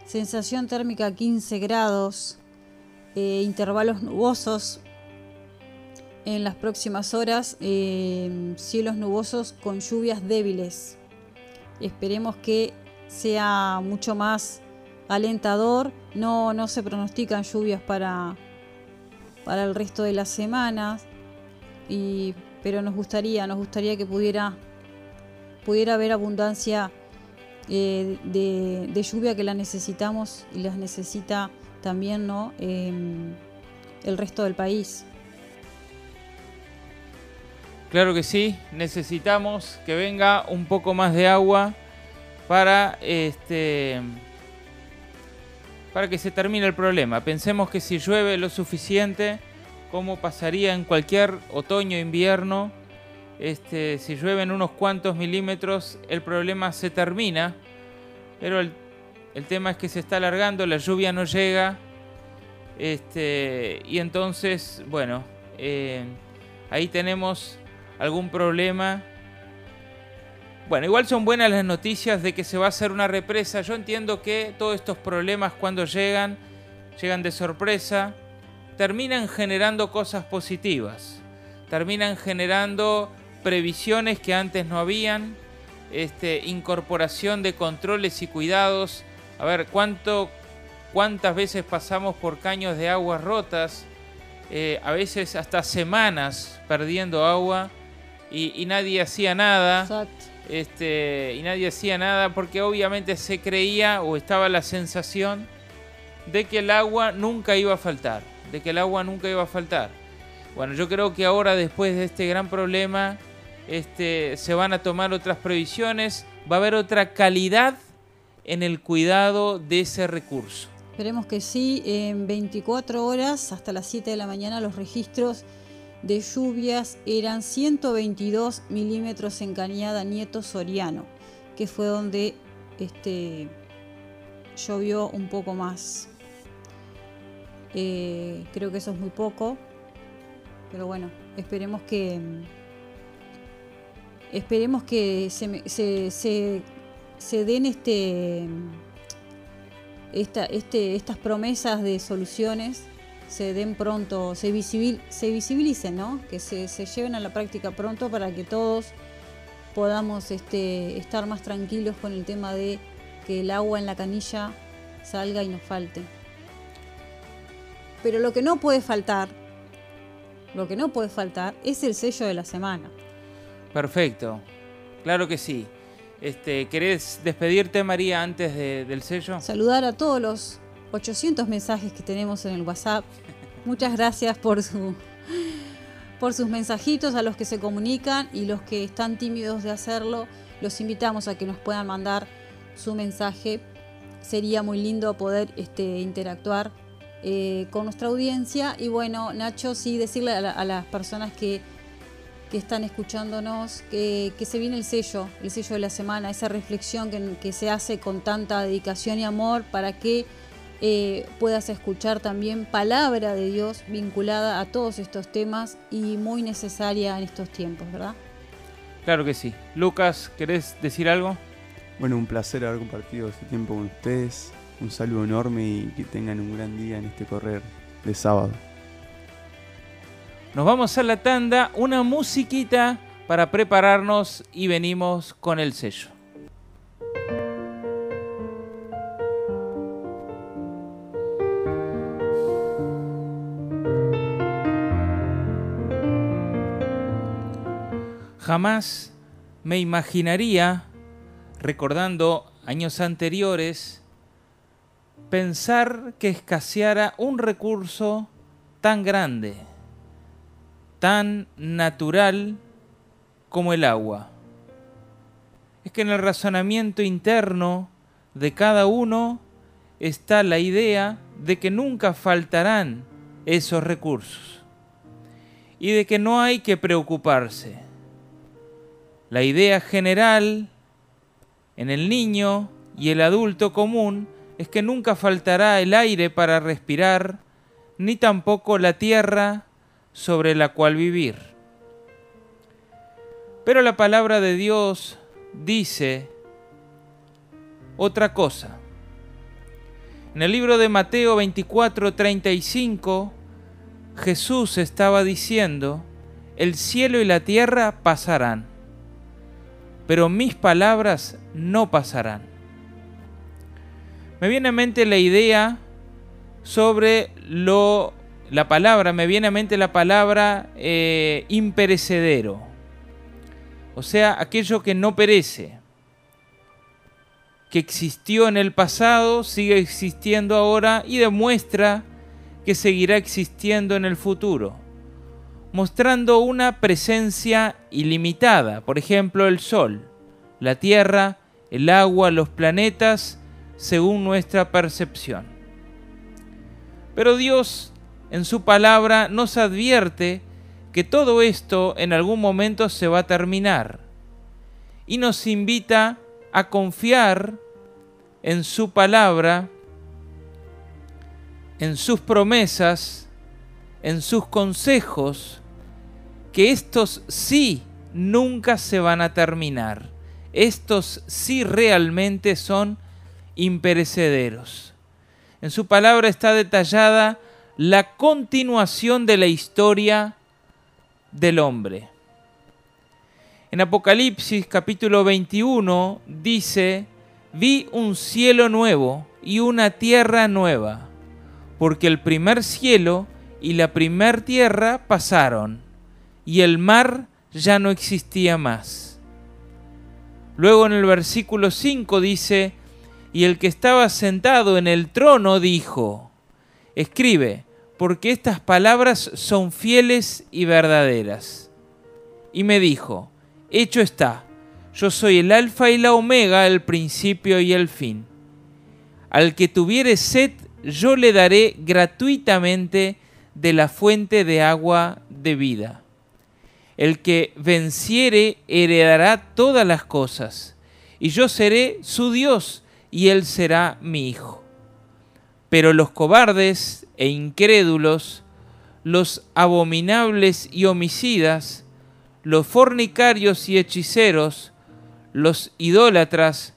sensación térmica 15 grados, eh, intervalos nubosos en las próximas horas, eh, cielos nubosos con lluvias débiles. Esperemos que sea mucho más alentador. No, no se pronostican lluvias para, para el resto de la semana. Y, pero nos gustaría, nos gustaría que pudiera, pudiera haber abundancia eh, de, lluvia que la necesitamos y las necesita también ¿no? Em, el resto del país. Claro que sí, necesitamos que venga un poco más de agua para este para que se termine el problema. Pensemos que si llueve lo suficiente, como pasaría en cualquier otoño invierno, este, si llueven unos cuantos milímetros, el problema se termina. Pero el, tema es que se está alargando, la lluvia no llega. Este, y entonces, bueno, eh, ahí tenemos algún problema. Bueno, igual son buenas las noticias de que se va a hacer una represa. Yo entiendo que todos estos problemas cuando llegan, llegan de sorpresa, terminan generando cosas positivas. Terminan generando previsiones que antes no habían, este, incorporación de controles y cuidados. A ver, ¿cuánto, ¿cuántas veces pasamos por caños de aguas rotas? Eh, a veces hasta semanas perdiendo agua y, nadie hacía nada. Este, y nadie hacía nada porque obviamente se creía o estaba la sensación de que el agua nunca iba a faltar, de que el agua nunca iba a faltar. Bueno, yo creo que ahora después de este gran problema este, se van a tomar otras previsiones, va a haber otra calidad en el cuidado de ese recurso. Esperemos que sí, en 24 horas hasta las 7 de la mañana los registros de lluvias eran 122 milímetros en Cañada Nieto Soriano, que fue donde este, llovió un poco más. Eh, creo que eso es muy poco, pero bueno, esperemos que esperemos que se, se, se, se den este, esta, este, estas promesas de soluciones se den pronto, se, visibil, se visibilicen, ¿no? que se, se, lleven a la práctica pronto para que todos podamos este, estar más tranquilos con el tema de que el agua en la canilla salga y nos falte. Pero lo que no puede faltar, lo que no puede faltar es el sello de la semana. Perfecto, claro que sí. Este, ¿Querés despedirte, María, antes de, del sello? Saludar a todos los 800 mensajes que tenemos en el WhatsApp. Muchas gracias por, su, por sus mensajitos a los que se comunican y los que están tímidos de hacerlo. Los invitamos a que nos puedan mandar su mensaje. Sería muy lindo poder este, interactuar eh, con nuestra audiencia. Y bueno, Nacho, sí, decirle a, la, a las personas que que están escuchándonos, que, que, se viene el sello, el sello de la semana, esa reflexión que, que se hace con tanta dedicación y amor para que eh, puedas escuchar también palabra de Dios vinculada a todos estos temas y muy necesaria en estos tiempos, ¿verdad? Claro que sí. Lucas, ¿querés decir algo? Bueno, un placer haber compartido este tiempo con ustedes. Un saludo enorme y que tengan un gran día en este correr de sábado. Nos vamos a la tanda, una musiquita para prepararnos y venimos con el sello. Jamás me imaginaría, recordando años anteriores, pensar que escaseara un recurso tan grande tan natural como el agua. Es que en el razonamiento interno de cada uno está la idea de que nunca faltarán esos recursos y de que no hay que preocuparse. La idea general en el niño y el adulto común es que nunca faltará el aire para respirar, ni tampoco la tierra sobre la cual vivir. Pero la palabra de Dios dice otra cosa. En el libro de Mateo 24, 35, Jesús estaba diciendo, el cielo y la tierra pasarán, pero mis palabras no pasarán. Me viene a mente la idea sobre lo la palabra, me viene a mente la palabra eh, imperecedero. O sea, aquello que no perece, que existió en el pasado, sigue existiendo ahora y demuestra que seguirá existiendo en el futuro, mostrando una presencia ilimitada, por ejemplo el Sol, la Tierra, el agua, los planetas, según nuestra percepción. Pero Dios en su palabra nos advierte que todo esto en algún momento se va a terminar y nos invita a confiar en su palabra, en sus promesas, en sus consejos, que estos sí nunca se van a terminar. Estos sí realmente son imperecederos. En su palabra está detallada la continuación de la historia del hombre. En Apocalipsis capítulo 21 dice, vi un cielo nuevo y una tierra nueva, porque el primer cielo y la primer tierra pasaron, y el mar ya no existía más. Luego en el versículo 5 dice, y el que estaba sentado en el trono dijo, escribe, porque estas palabras son fieles y verdaderas. Y me dijo, hecho está, yo soy el alfa y la omega, el principio y el fin. Al que tuviere sed, yo le daré gratuitamente de la fuente de agua de vida. El que venciere heredará todas las cosas, y yo seré su Dios, y él será mi hijo. Pero los cobardes e incrédulos los abominables y homicidas, los fornicarios y hechiceros, los idólatras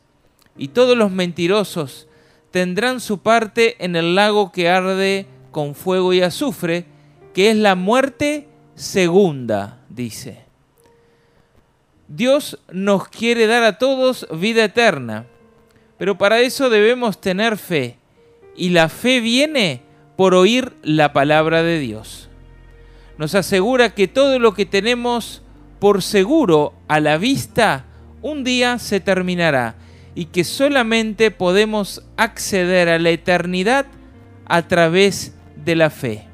y todos los mentirosos tendrán su parte en el lago que arde con fuego y azufre, que es la muerte segunda, dice. Dios nos quiere dar a todos vida eterna, pero para eso debemos tener fe, y la fe viene por oír la palabra de Dios. Nos asegura que todo lo que tenemos por seguro a la vista un día se terminará y que solamente podemos acceder a la eternidad a través de la fe.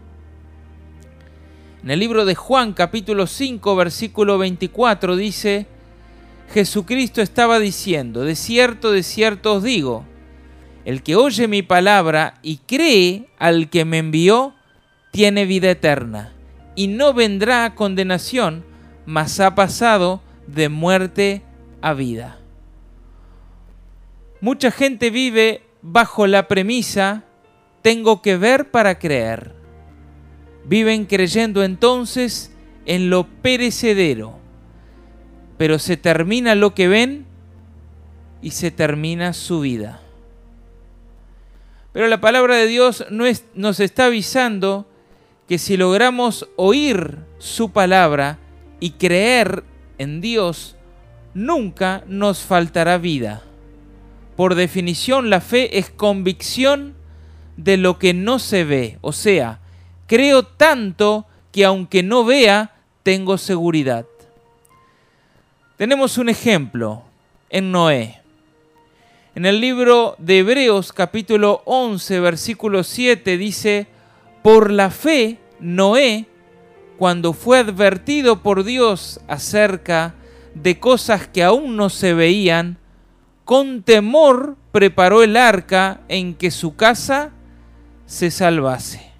En el libro de Juan capítulo 5 versículo 24 dice, Jesucristo estaba diciendo, de cierto, de cierto os digo, el que oye mi palabra y cree al que me envió, tiene vida eterna, y no vendrá a condenación, mas ha pasado de muerte a vida. Mucha gente vive bajo la premisa, tengo que ver para creer. Viven creyendo entonces en lo perecedero, pero se termina lo que ven y se termina su vida. Pero la palabra de Dios nos está avisando que si logramos oír su palabra y creer en Dios, nunca nos faltará vida. Por definición, la fe es convicción de lo que no se ve. O sea, creo tanto que aunque no vea, tengo seguridad. Tenemos un ejemplo en Noé. En el libro de Hebreos capítulo 11 versículo 7 dice, por la fe Noé, cuando fue advertido por Dios acerca de cosas que aún no se veían, con temor preparó el arca en que su casa se salvase.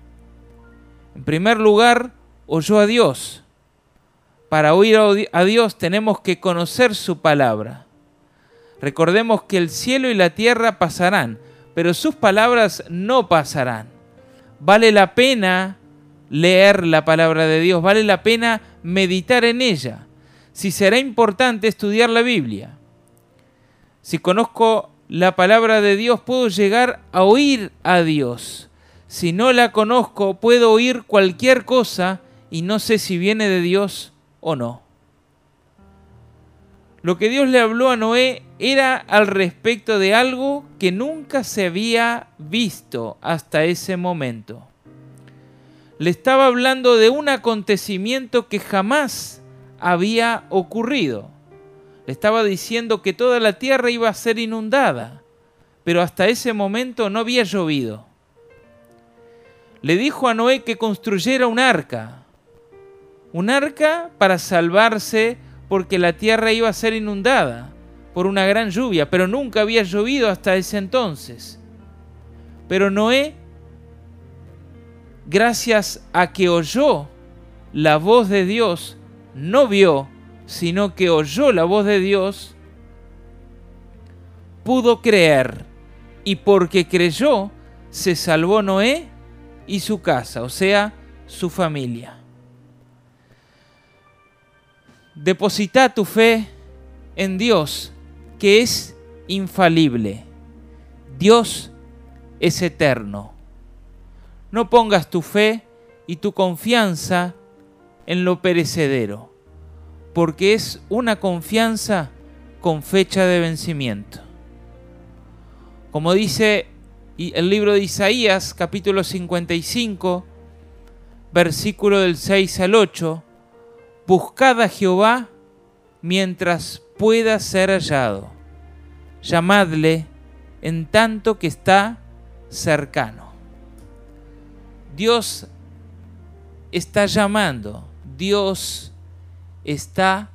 En primer lugar, oyó a Dios. Para oír a Dios tenemos que conocer su palabra. Recordemos que el cielo y la tierra pasarán, pero sus palabras no pasarán. Vale la pena leer la palabra de Dios, vale la pena meditar en ella. Si será importante estudiar la Biblia. Si conozco la palabra de Dios, puedo llegar a oír a Dios. Si no la conozco, puedo oír cualquier cosa y no sé si viene de Dios o no. Lo que Dios le habló a Noé era al respecto de algo que nunca se había visto hasta ese momento. Le estaba hablando de un acontecimiento que jamás había ocurrido. Le estaba diciendo que toda la tierra iba a ser inundada, pero hasta ese momento no había llovido. Le dijo a Noé que construyera un arca, un arca para salvarse porque la tierra iba a ser inundada por una gran lluvia, pero nunca había llovido hasta ese entonces. Pero Noé, gracias a que oyó la voz de Dios, no vio, sino que oyó la voz de Dios, pudo creer. Y porque creyó, se salvó Noé y su casa, o sea, su familia. Deposita tu fe en Dios, que es infalible. Dios es eterno. No pongas tu fe y tu confianza en lo perecedero, porque es una confianza con fecha de vencimiento. Como dice el libro de Isaías, capítulo 55, versículo del 6 al 8, Buscad a Jehová mientras pueda ser hallado. Llamadle en tanto que está cercano. Dios está llamando, Dios está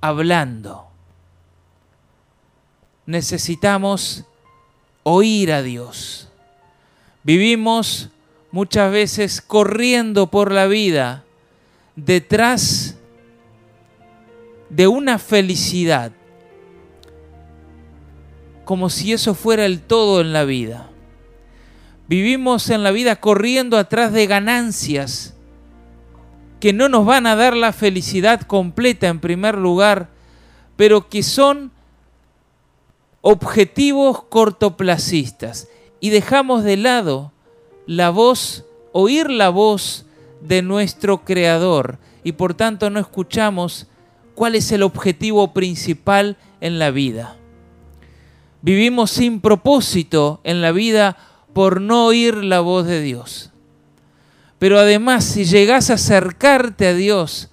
hablando. Necesitamos oír a Dios. Vivimos muchas veces corriendo por la vida detrás de una felicidad, como si eso fuera el todo en la vida. Vivimos en la vida corriendo atrás de ganancias, que no nos van a dar la felicidad completa en primer lugar, pero que son objetivos cortoplacistas y dejamos de lado la voz, oír la voz de nuestro Creador y por tanto no escuchamos cuál es el objetivo principal en la vida. Vivimos sin propósito en la vida por no oír la voz de Dios. Pero además, si llegas a acercarte a Dios,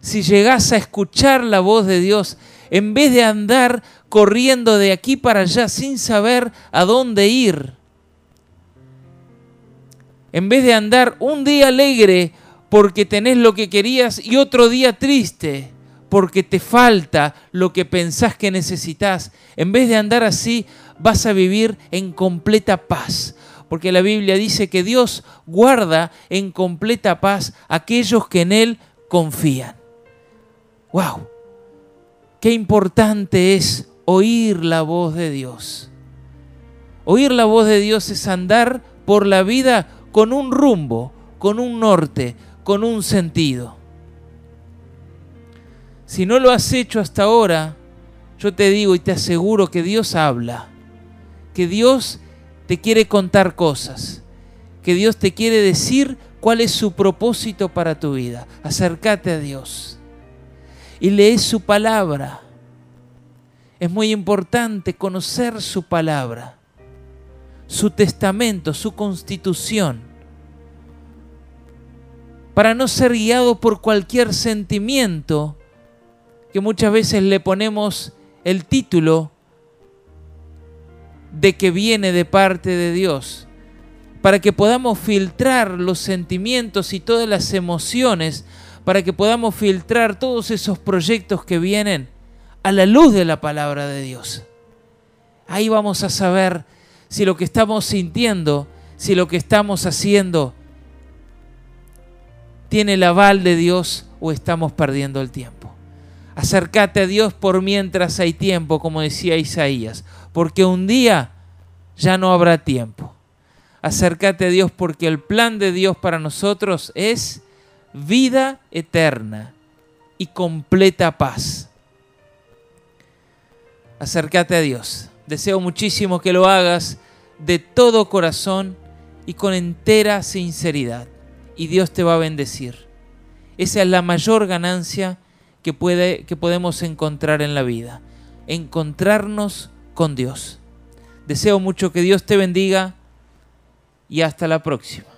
si llegas a escuchar la voz de Dios, en vez de andar corriendo de aquí para allá sin saber a dónde ir, en vez de andar un día alegre porque tenés lo que querías y otro día triste porque te falta lo que pensás que necesitas, en vez de andar así, vas a vivir en completa paz. Porque la Biblia dice que Dios guarda en completa paz aquellos que en Él confían. ¡Wow! Qué importante es oír la voz de Dios. Oír la voz de Dios es andar por la vida con un rumbo, con un norte, con un sentido. Si no lo has hecho hasta ahora, yo te digo y te aseguro que Dios habla, que Dios te quiere contar cosas, que Dios te quiere decir cuál es su propósito para tu vida. Acércate a Dios y lee su palabra. Es muy importante conocer su palabra, su testamento, su constitución, para no ser guiado por cualquier sentimiento que muchas veces le ponemos el título de que viene de parte de Dios, para que podamos filtrar los sentimientos y todas las emociones, para que podamos filtrar todos esos proyectos que vienen a la luz de la palabra de Dios. Ahí vamos a saber si lo que estamos sintiendo, si lo que estamos haciendo tiene el aval de Dios o estamos perdiendo el tiempo. Acércate a Dios por mientras hay tiempo, como decía Isaías, porque un día ya no habrá tiempo. Acércate a Dios porque el plan de Dios para nosotros es vida eterna y completa paz. Acércate a Dios. Deseo muchísimo que lo hagas de todo corazón y con entera sinceridad. Y Dios te va a bendecir. Esa es la mayor ganancia que, puede, que podemos encontrar en la vida. Encontrarnos con Dios. Deseo mucho que Dios te bendiga y hasta la próxima.